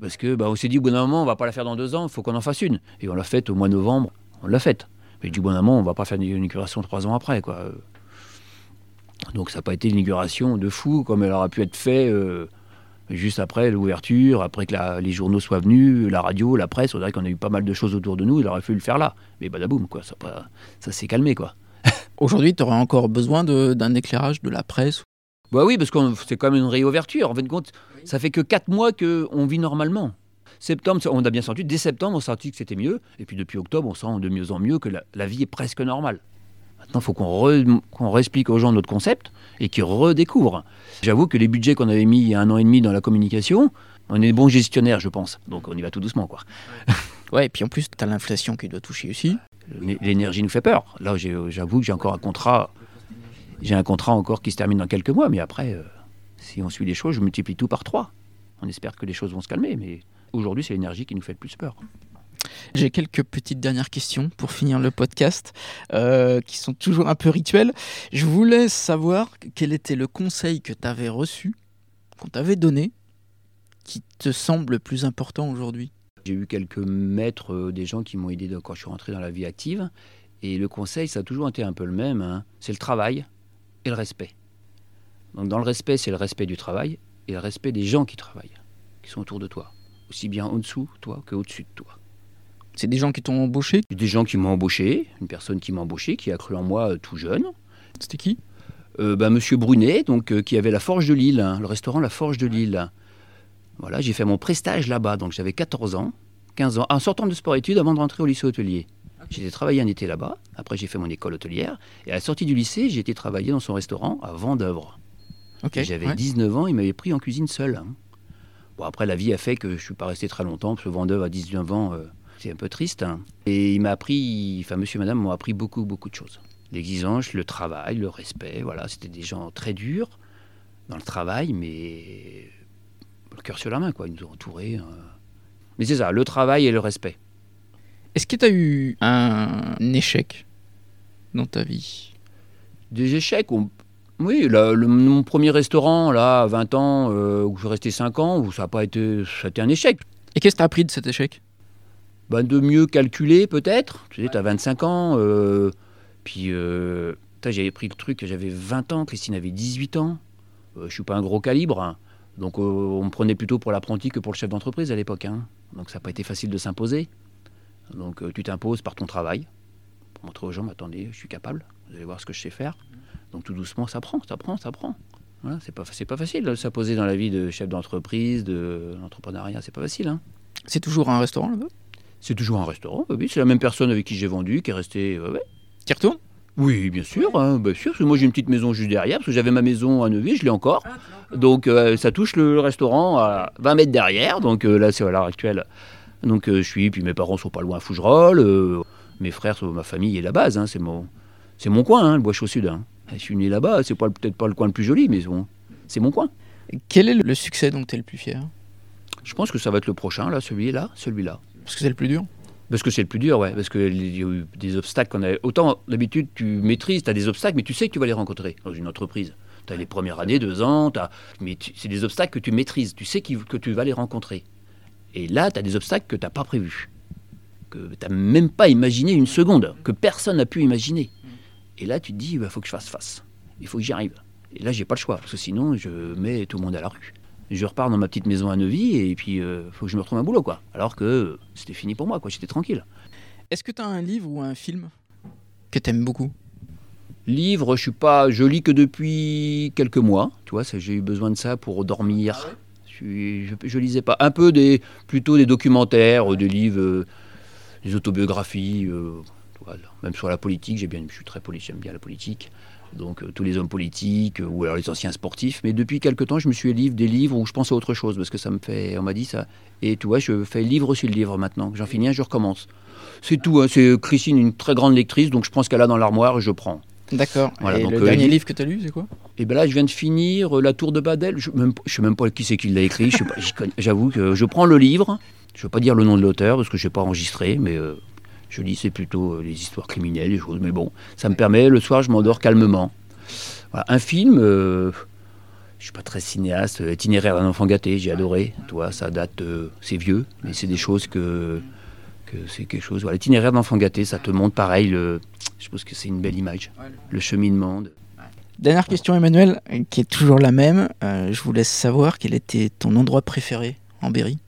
parce que bah, on s'est dit, au bout d'un moment, on va pas la faire dans deux ans, il faut qu'on en fasse une. Et on l'a faite au mois de novembre, on l'a faite. Mais du bon moment, on va pas faire une inauguration trois ans après. Quoi. Donc ça n'a pas été une inauguration de fou, comme elle aurait pu être faite euh, juste après l'ouverture, après que les journaux soient venus, la radio, la presse. On dirait qu'on a eu pas mal de choses autour de nous, il aurait fallu le faire là. Mais badaboum, quoi, ça, ça s'est calmé. quoi. Aujourd'hui, tu aurais encore besoin d'un éclairage de la presse Bah oui, parce que c'est quand même une réouverture. En fin de compte, ça fait que 4 mois qu'on vit normalement. Septembre, on a bien senti, dès septembre, on sentit que c'était mieux. Et puis depuis octobre, on sent de mieux en mieux que la, la vie est presque normale. Maintenant, il faut qu'on re- qu'on réexplique aux gens notre concept et qu'ils redécouvrent. J'avoue que les budgets qu'on avait mis il y a un an et demi dans la communication, on est bons gestionnaires, je pense. Donc on y va tout doucement. quoi. Ouais, et puis en plus, tu as l'inflation qui doit toucher aussi. L'énergie nous fait peur. Là, j'ai- j'avoue que j'ai encore un contrat. J'ai un contrat encore qui se termine dans quelques mois, mais après, euh, si on suit les choses, je multiplie tout par trois. On espère que les choses vont se calmer, mais aujourd'hui, c'est l'énergie qui nous fait le plus peur. J'ai quelques petites dernières questions pour finir le podcast, euh, qui sont toujours un peu rituelles. Je voulais savoir quel était le conseil que tu avais reçu, qu'on t'avait donné, qui te semble le plus important aujourd'hui. J'ai eu quelques maîtres, euh, des gens qui m'ont aidé quand je suis rentré dans la vie active. Et le conseil, ça a toujours été un peu le même. hein. C'est le travail et le respect. Donc dans le respect, c'est le respect du travail et le respect des gens qui travaillent, qui sont autour de toi. Aussi bien en dessous, toi, que au-dessus de toi. C'est des gens qui t'ont embauché? Des gens qui m'ont embauché, une personne qui m'a embauché, qui a cru en moi euh, tout jeune. C'était qui? Euh, bah, Monsieur Brunet, donc, euh, qui avait la Forge de Lille, hein, le restaurant La Forge de Lille. Voilà, j'ai fait mon prestage là-bas, donc j'avais 14 ans, 15 ans, en sortant de sport-études avant de rentrer au lycée hôtelier. J'ai été travailler un été là-bas, après j'ai fait mon école hôtelière, et à la sortie du lycée, j'ai été travailler dans son restaurant à Vendœuvre. J'avais ouais. 19 ans, il m'avait pris en cuisine seul. Bon, après, la vie a fait que je ne suis pas resté très longtemps, parce que Vendœuvre à 19 ans, euh, c'est un peu triste. hein. Et il m'a appris, enfin, monsieur et madame m'ont appris beaucoup, beaucoup de choses. L'exigence, le travail, le respect, voilà, c'était des gens très durs dans le travail, mais le cœur sur la main, quoi. Ils nous ont entourés. hein. Mais c'est ça, le travail et le respect. Est-ce que tu as eu un échec dans ta vie? Des échecs, on- oui, le- mon premier restaurant, là, à 20 ans, euh, où je suis resté 5 ans, où ça n'a pas été, ça a été un échec. Et qu'est-ce que tu as appris de cet échec? Ben, de mieux calculer peut-être. Tu sais, tu as 25 ans. euh, puis euh, j'avais pris le truc, j'avais 20 ans, Christine avait 18 ans. Je suis pas un gros calibre. hein. Donc on me prenait plutôt pour l'apprenti que pour le chef d'entreprise à l'époque. hein. Donc ça n'a pas été facile de s'imposer. Donc euh, tu t'imposes par ton travail. Pour montrer aux gens, mais attendez, je suis capable. Vous allez voir ce que je sais faire. Donc tout doucement, ça prend, ça prend, ça prend. Voilà, c'est pas, facile de s'imposer dans la vie de chef d'entreprise, de l'entrepreneuriat, c'est pas facile. Hein. C'est toujours un restaurant là-bas? C'est toujours un restaurant, oui, c'est la même personne avec qui j'ai vendu, qui est restée. ouais, ouais. Tu y retournes Oui, bien sûr, hein, bien sûr. parce que moi j'ai une petite maison juste derrière, parce que j'avais ma maison à Neuville, je l'ai encore. Donc euh, ça touche le, le restaurant à 20 mètres derrière, donc euh, là c'est à l'heure actuelle. Donc euh, je suis, puis mes parents sont pas loin à Fougerolles, euh, mes frères, sont- ma famille est la base, hein, c'est mon, c'est mon coin, hein, le Bois-Chaud Sud. hein. Je suis né là-bas, c'est pas peut-être pas le coin le plus joli, mais bon, c'est mon coin. Quel est le succès dont tu es le plus fier? Je pense que ça va être le prochain, là, celui-là, celui-là. Parce que c'est le plus dur? Parce que c'est le plus dur, ouais. Parce qu'il y a eu des obstacles qu'on a. Autant d'habitude, tu maîtrises, tu as des obstacles, mais tu sais que tu vas les rencontrer dans une entreprise. Tu as les premières années, deux ans, mais tu- c'est des obstacles que tu maîtrises. Tu sais que tu vas les rencontrer. Et là, tu as des obstacles que tu n'as pas prévus, que tu n'as même pas imaginé une seconde, que personne n'a pu imaginer. Et là, tu te dis, il bah, faut que je fasse face. Il faut que j'y arrive. Et là, j'ai pas le choix, parce que sinon, je mets tout le monde à la rue. Je repars dans ma petite maison à Neuvy, et puis il euh, faut que je me retrouve un boulot, quoi. Alors que c'était fini pour moi, quoi. J'étais tranquille. Est-ce que tu as un livre ou un film que tu aimes beaucoup Livre, je suis pas, je lis que depuis quelques mois. Tu vois, j'ai eu besoin de ça pour dormir. Je, je, lisais pas. Un peu des, plutôt des documentaires, des livres, euh, des autobiographies. Euh, Même sur la politique, j'ai bien, je suis très politique, j'aime bien la politique. Donc euh, tous les hommes politiques ou alors les anciens sportifs. Mais depuis quelques temps, je me suis livre des livres où je pense à autre chose parce que ça me fait, on m'a dit ça. Et tu vois, je fais livre sur le livre maintenant. J'en finis un, je recommence. C'est tout. Hein. C'est Christine, une très grande lectrice, donc je prends ce qu'elle a dans l'armoire et je prends. D'accord. et le dernier livre que tu as lu, c'est quoi? Et ben là, je viens de finir La Tour de Babel. Je ne sais même pas qui c'est qui l'a écrit. J'avoue que je prends le livre. Je ne veux pas dire le nom de l'auteur parce que je n'ai pas enregistré, mais euh, je lis, c'est plutôt euh, les histoires criminelles, les choses. Mais bon, ça me permet, le soir, je m'endors calmement. Un film, euh, je ne suis pas très cinéaste. Itinéraire d'un enfant gâté, j'ai adoré. Toi, ça date, c'est vieux, mais c'est des choses que, que c'est quelque chose. L'itinéraire d'enfant gâté, ça te montre pareil. Le, je pense que c'est une belle image. Le cheminement. Dernière question, Emmanuel, qui est toujours la même. Euh, je vous laisse savoir quel était ton endroit préféré en Berry.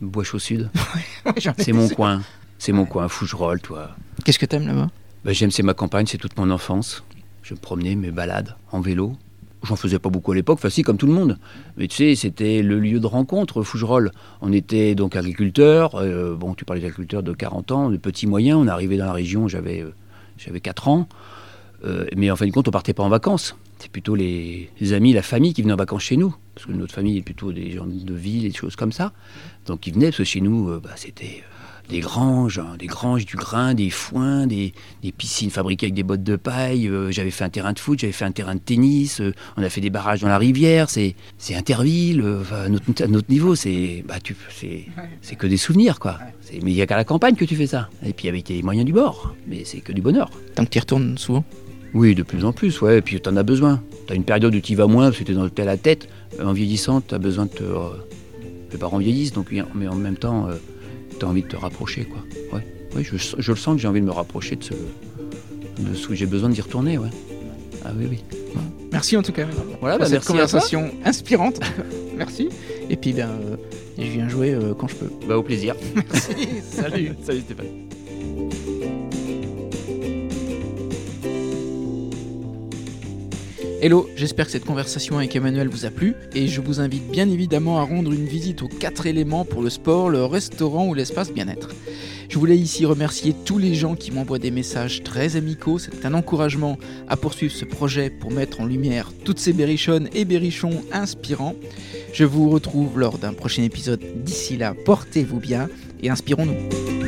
Bois au sud. c'est mon coin. C'est mon coin, Fougerolles, toi. Qu'est-ce que t'aimes là-bas? Bah, J'aime, c'est ma campagne, c'est toute mon enfance. Je me promenais, mes balades en vélo. J'en faisais pas beaucoup à l'époque, facile comme tout le monde. Mais tu sais, c'était le lieu de rencontre, Fougerolles. On était donc agriculteurs. Euh, bon, tu parlais d'agriculteurs de 40 ans, de petits moyens. On arrivait dans la région, j'avais euh, j'avais 4 ans. Euh, mais en fin de compte, on partait pas en vacances. C'est plutôt les, amis, la famille qui venaient en vacances chez nous. Parce que notre famille est plutôt des gens de ville et des choses comme ça. Donc ils venaient, parce que chez nous, bah, c'était des granges, hein, des granges, du grain, des foins, des, piscines fabriquées avec des bottes de paille. Euh, j'avais fait un terrain de foot, j'avais fait un terrain de tennis. Euh, on a fait des barrages dans la rivière. C'est, c'est Interville. Euh, à, notre, niveau, c'est, bah, tu, c'est, c'est que des souvenirs, quoi. mais il n'y a qu'à la campagne que tu fais ça. Et puis avec tes moyens du bord. Mais c'est que du bonheur. Tant que tu y retournes souvent? Oui, de plus en plus, ouais. Et puis tu en as besoin. Tu as une période où tu y vas moins parce que tu es dans à la tête. En vieillissant, tu as besoin de te. les parents vieillissent, donc, mais en même temps tu as envie de te rapprocher. Quoi. Ouais. Ouais, je, je, le sens que j'ai envie de me rapprocher de ce, de ce j'ai besoin d'y retourner. Ouais. Ah oui, oui. Merci en tout cas. Voilà, bah, cette conversation inspirante. merci. Et puis, ben, euh, je viens jouer euh, quand je peux. Bah, au plaisir. merci. Salut. Salut Stéphane. Hello, j'espère que cette conversation avec Emmanuel vous a plu et je vous invite bien évidemment à rendre une visite aux quatre éléments pour le sport, le restaurant ou l'espace bien-être. Je voulais ici remercier tous les gens qui m'envoient des messages très amicaux, c'est un encouragement à poursuivre ce projet pour mettre en lumière toutes ces berrichonnes et berrichons inspirants. Je vous retrouve lors d'un prochain épisode. D'ici là, portez-vous bien et inspirons-nous.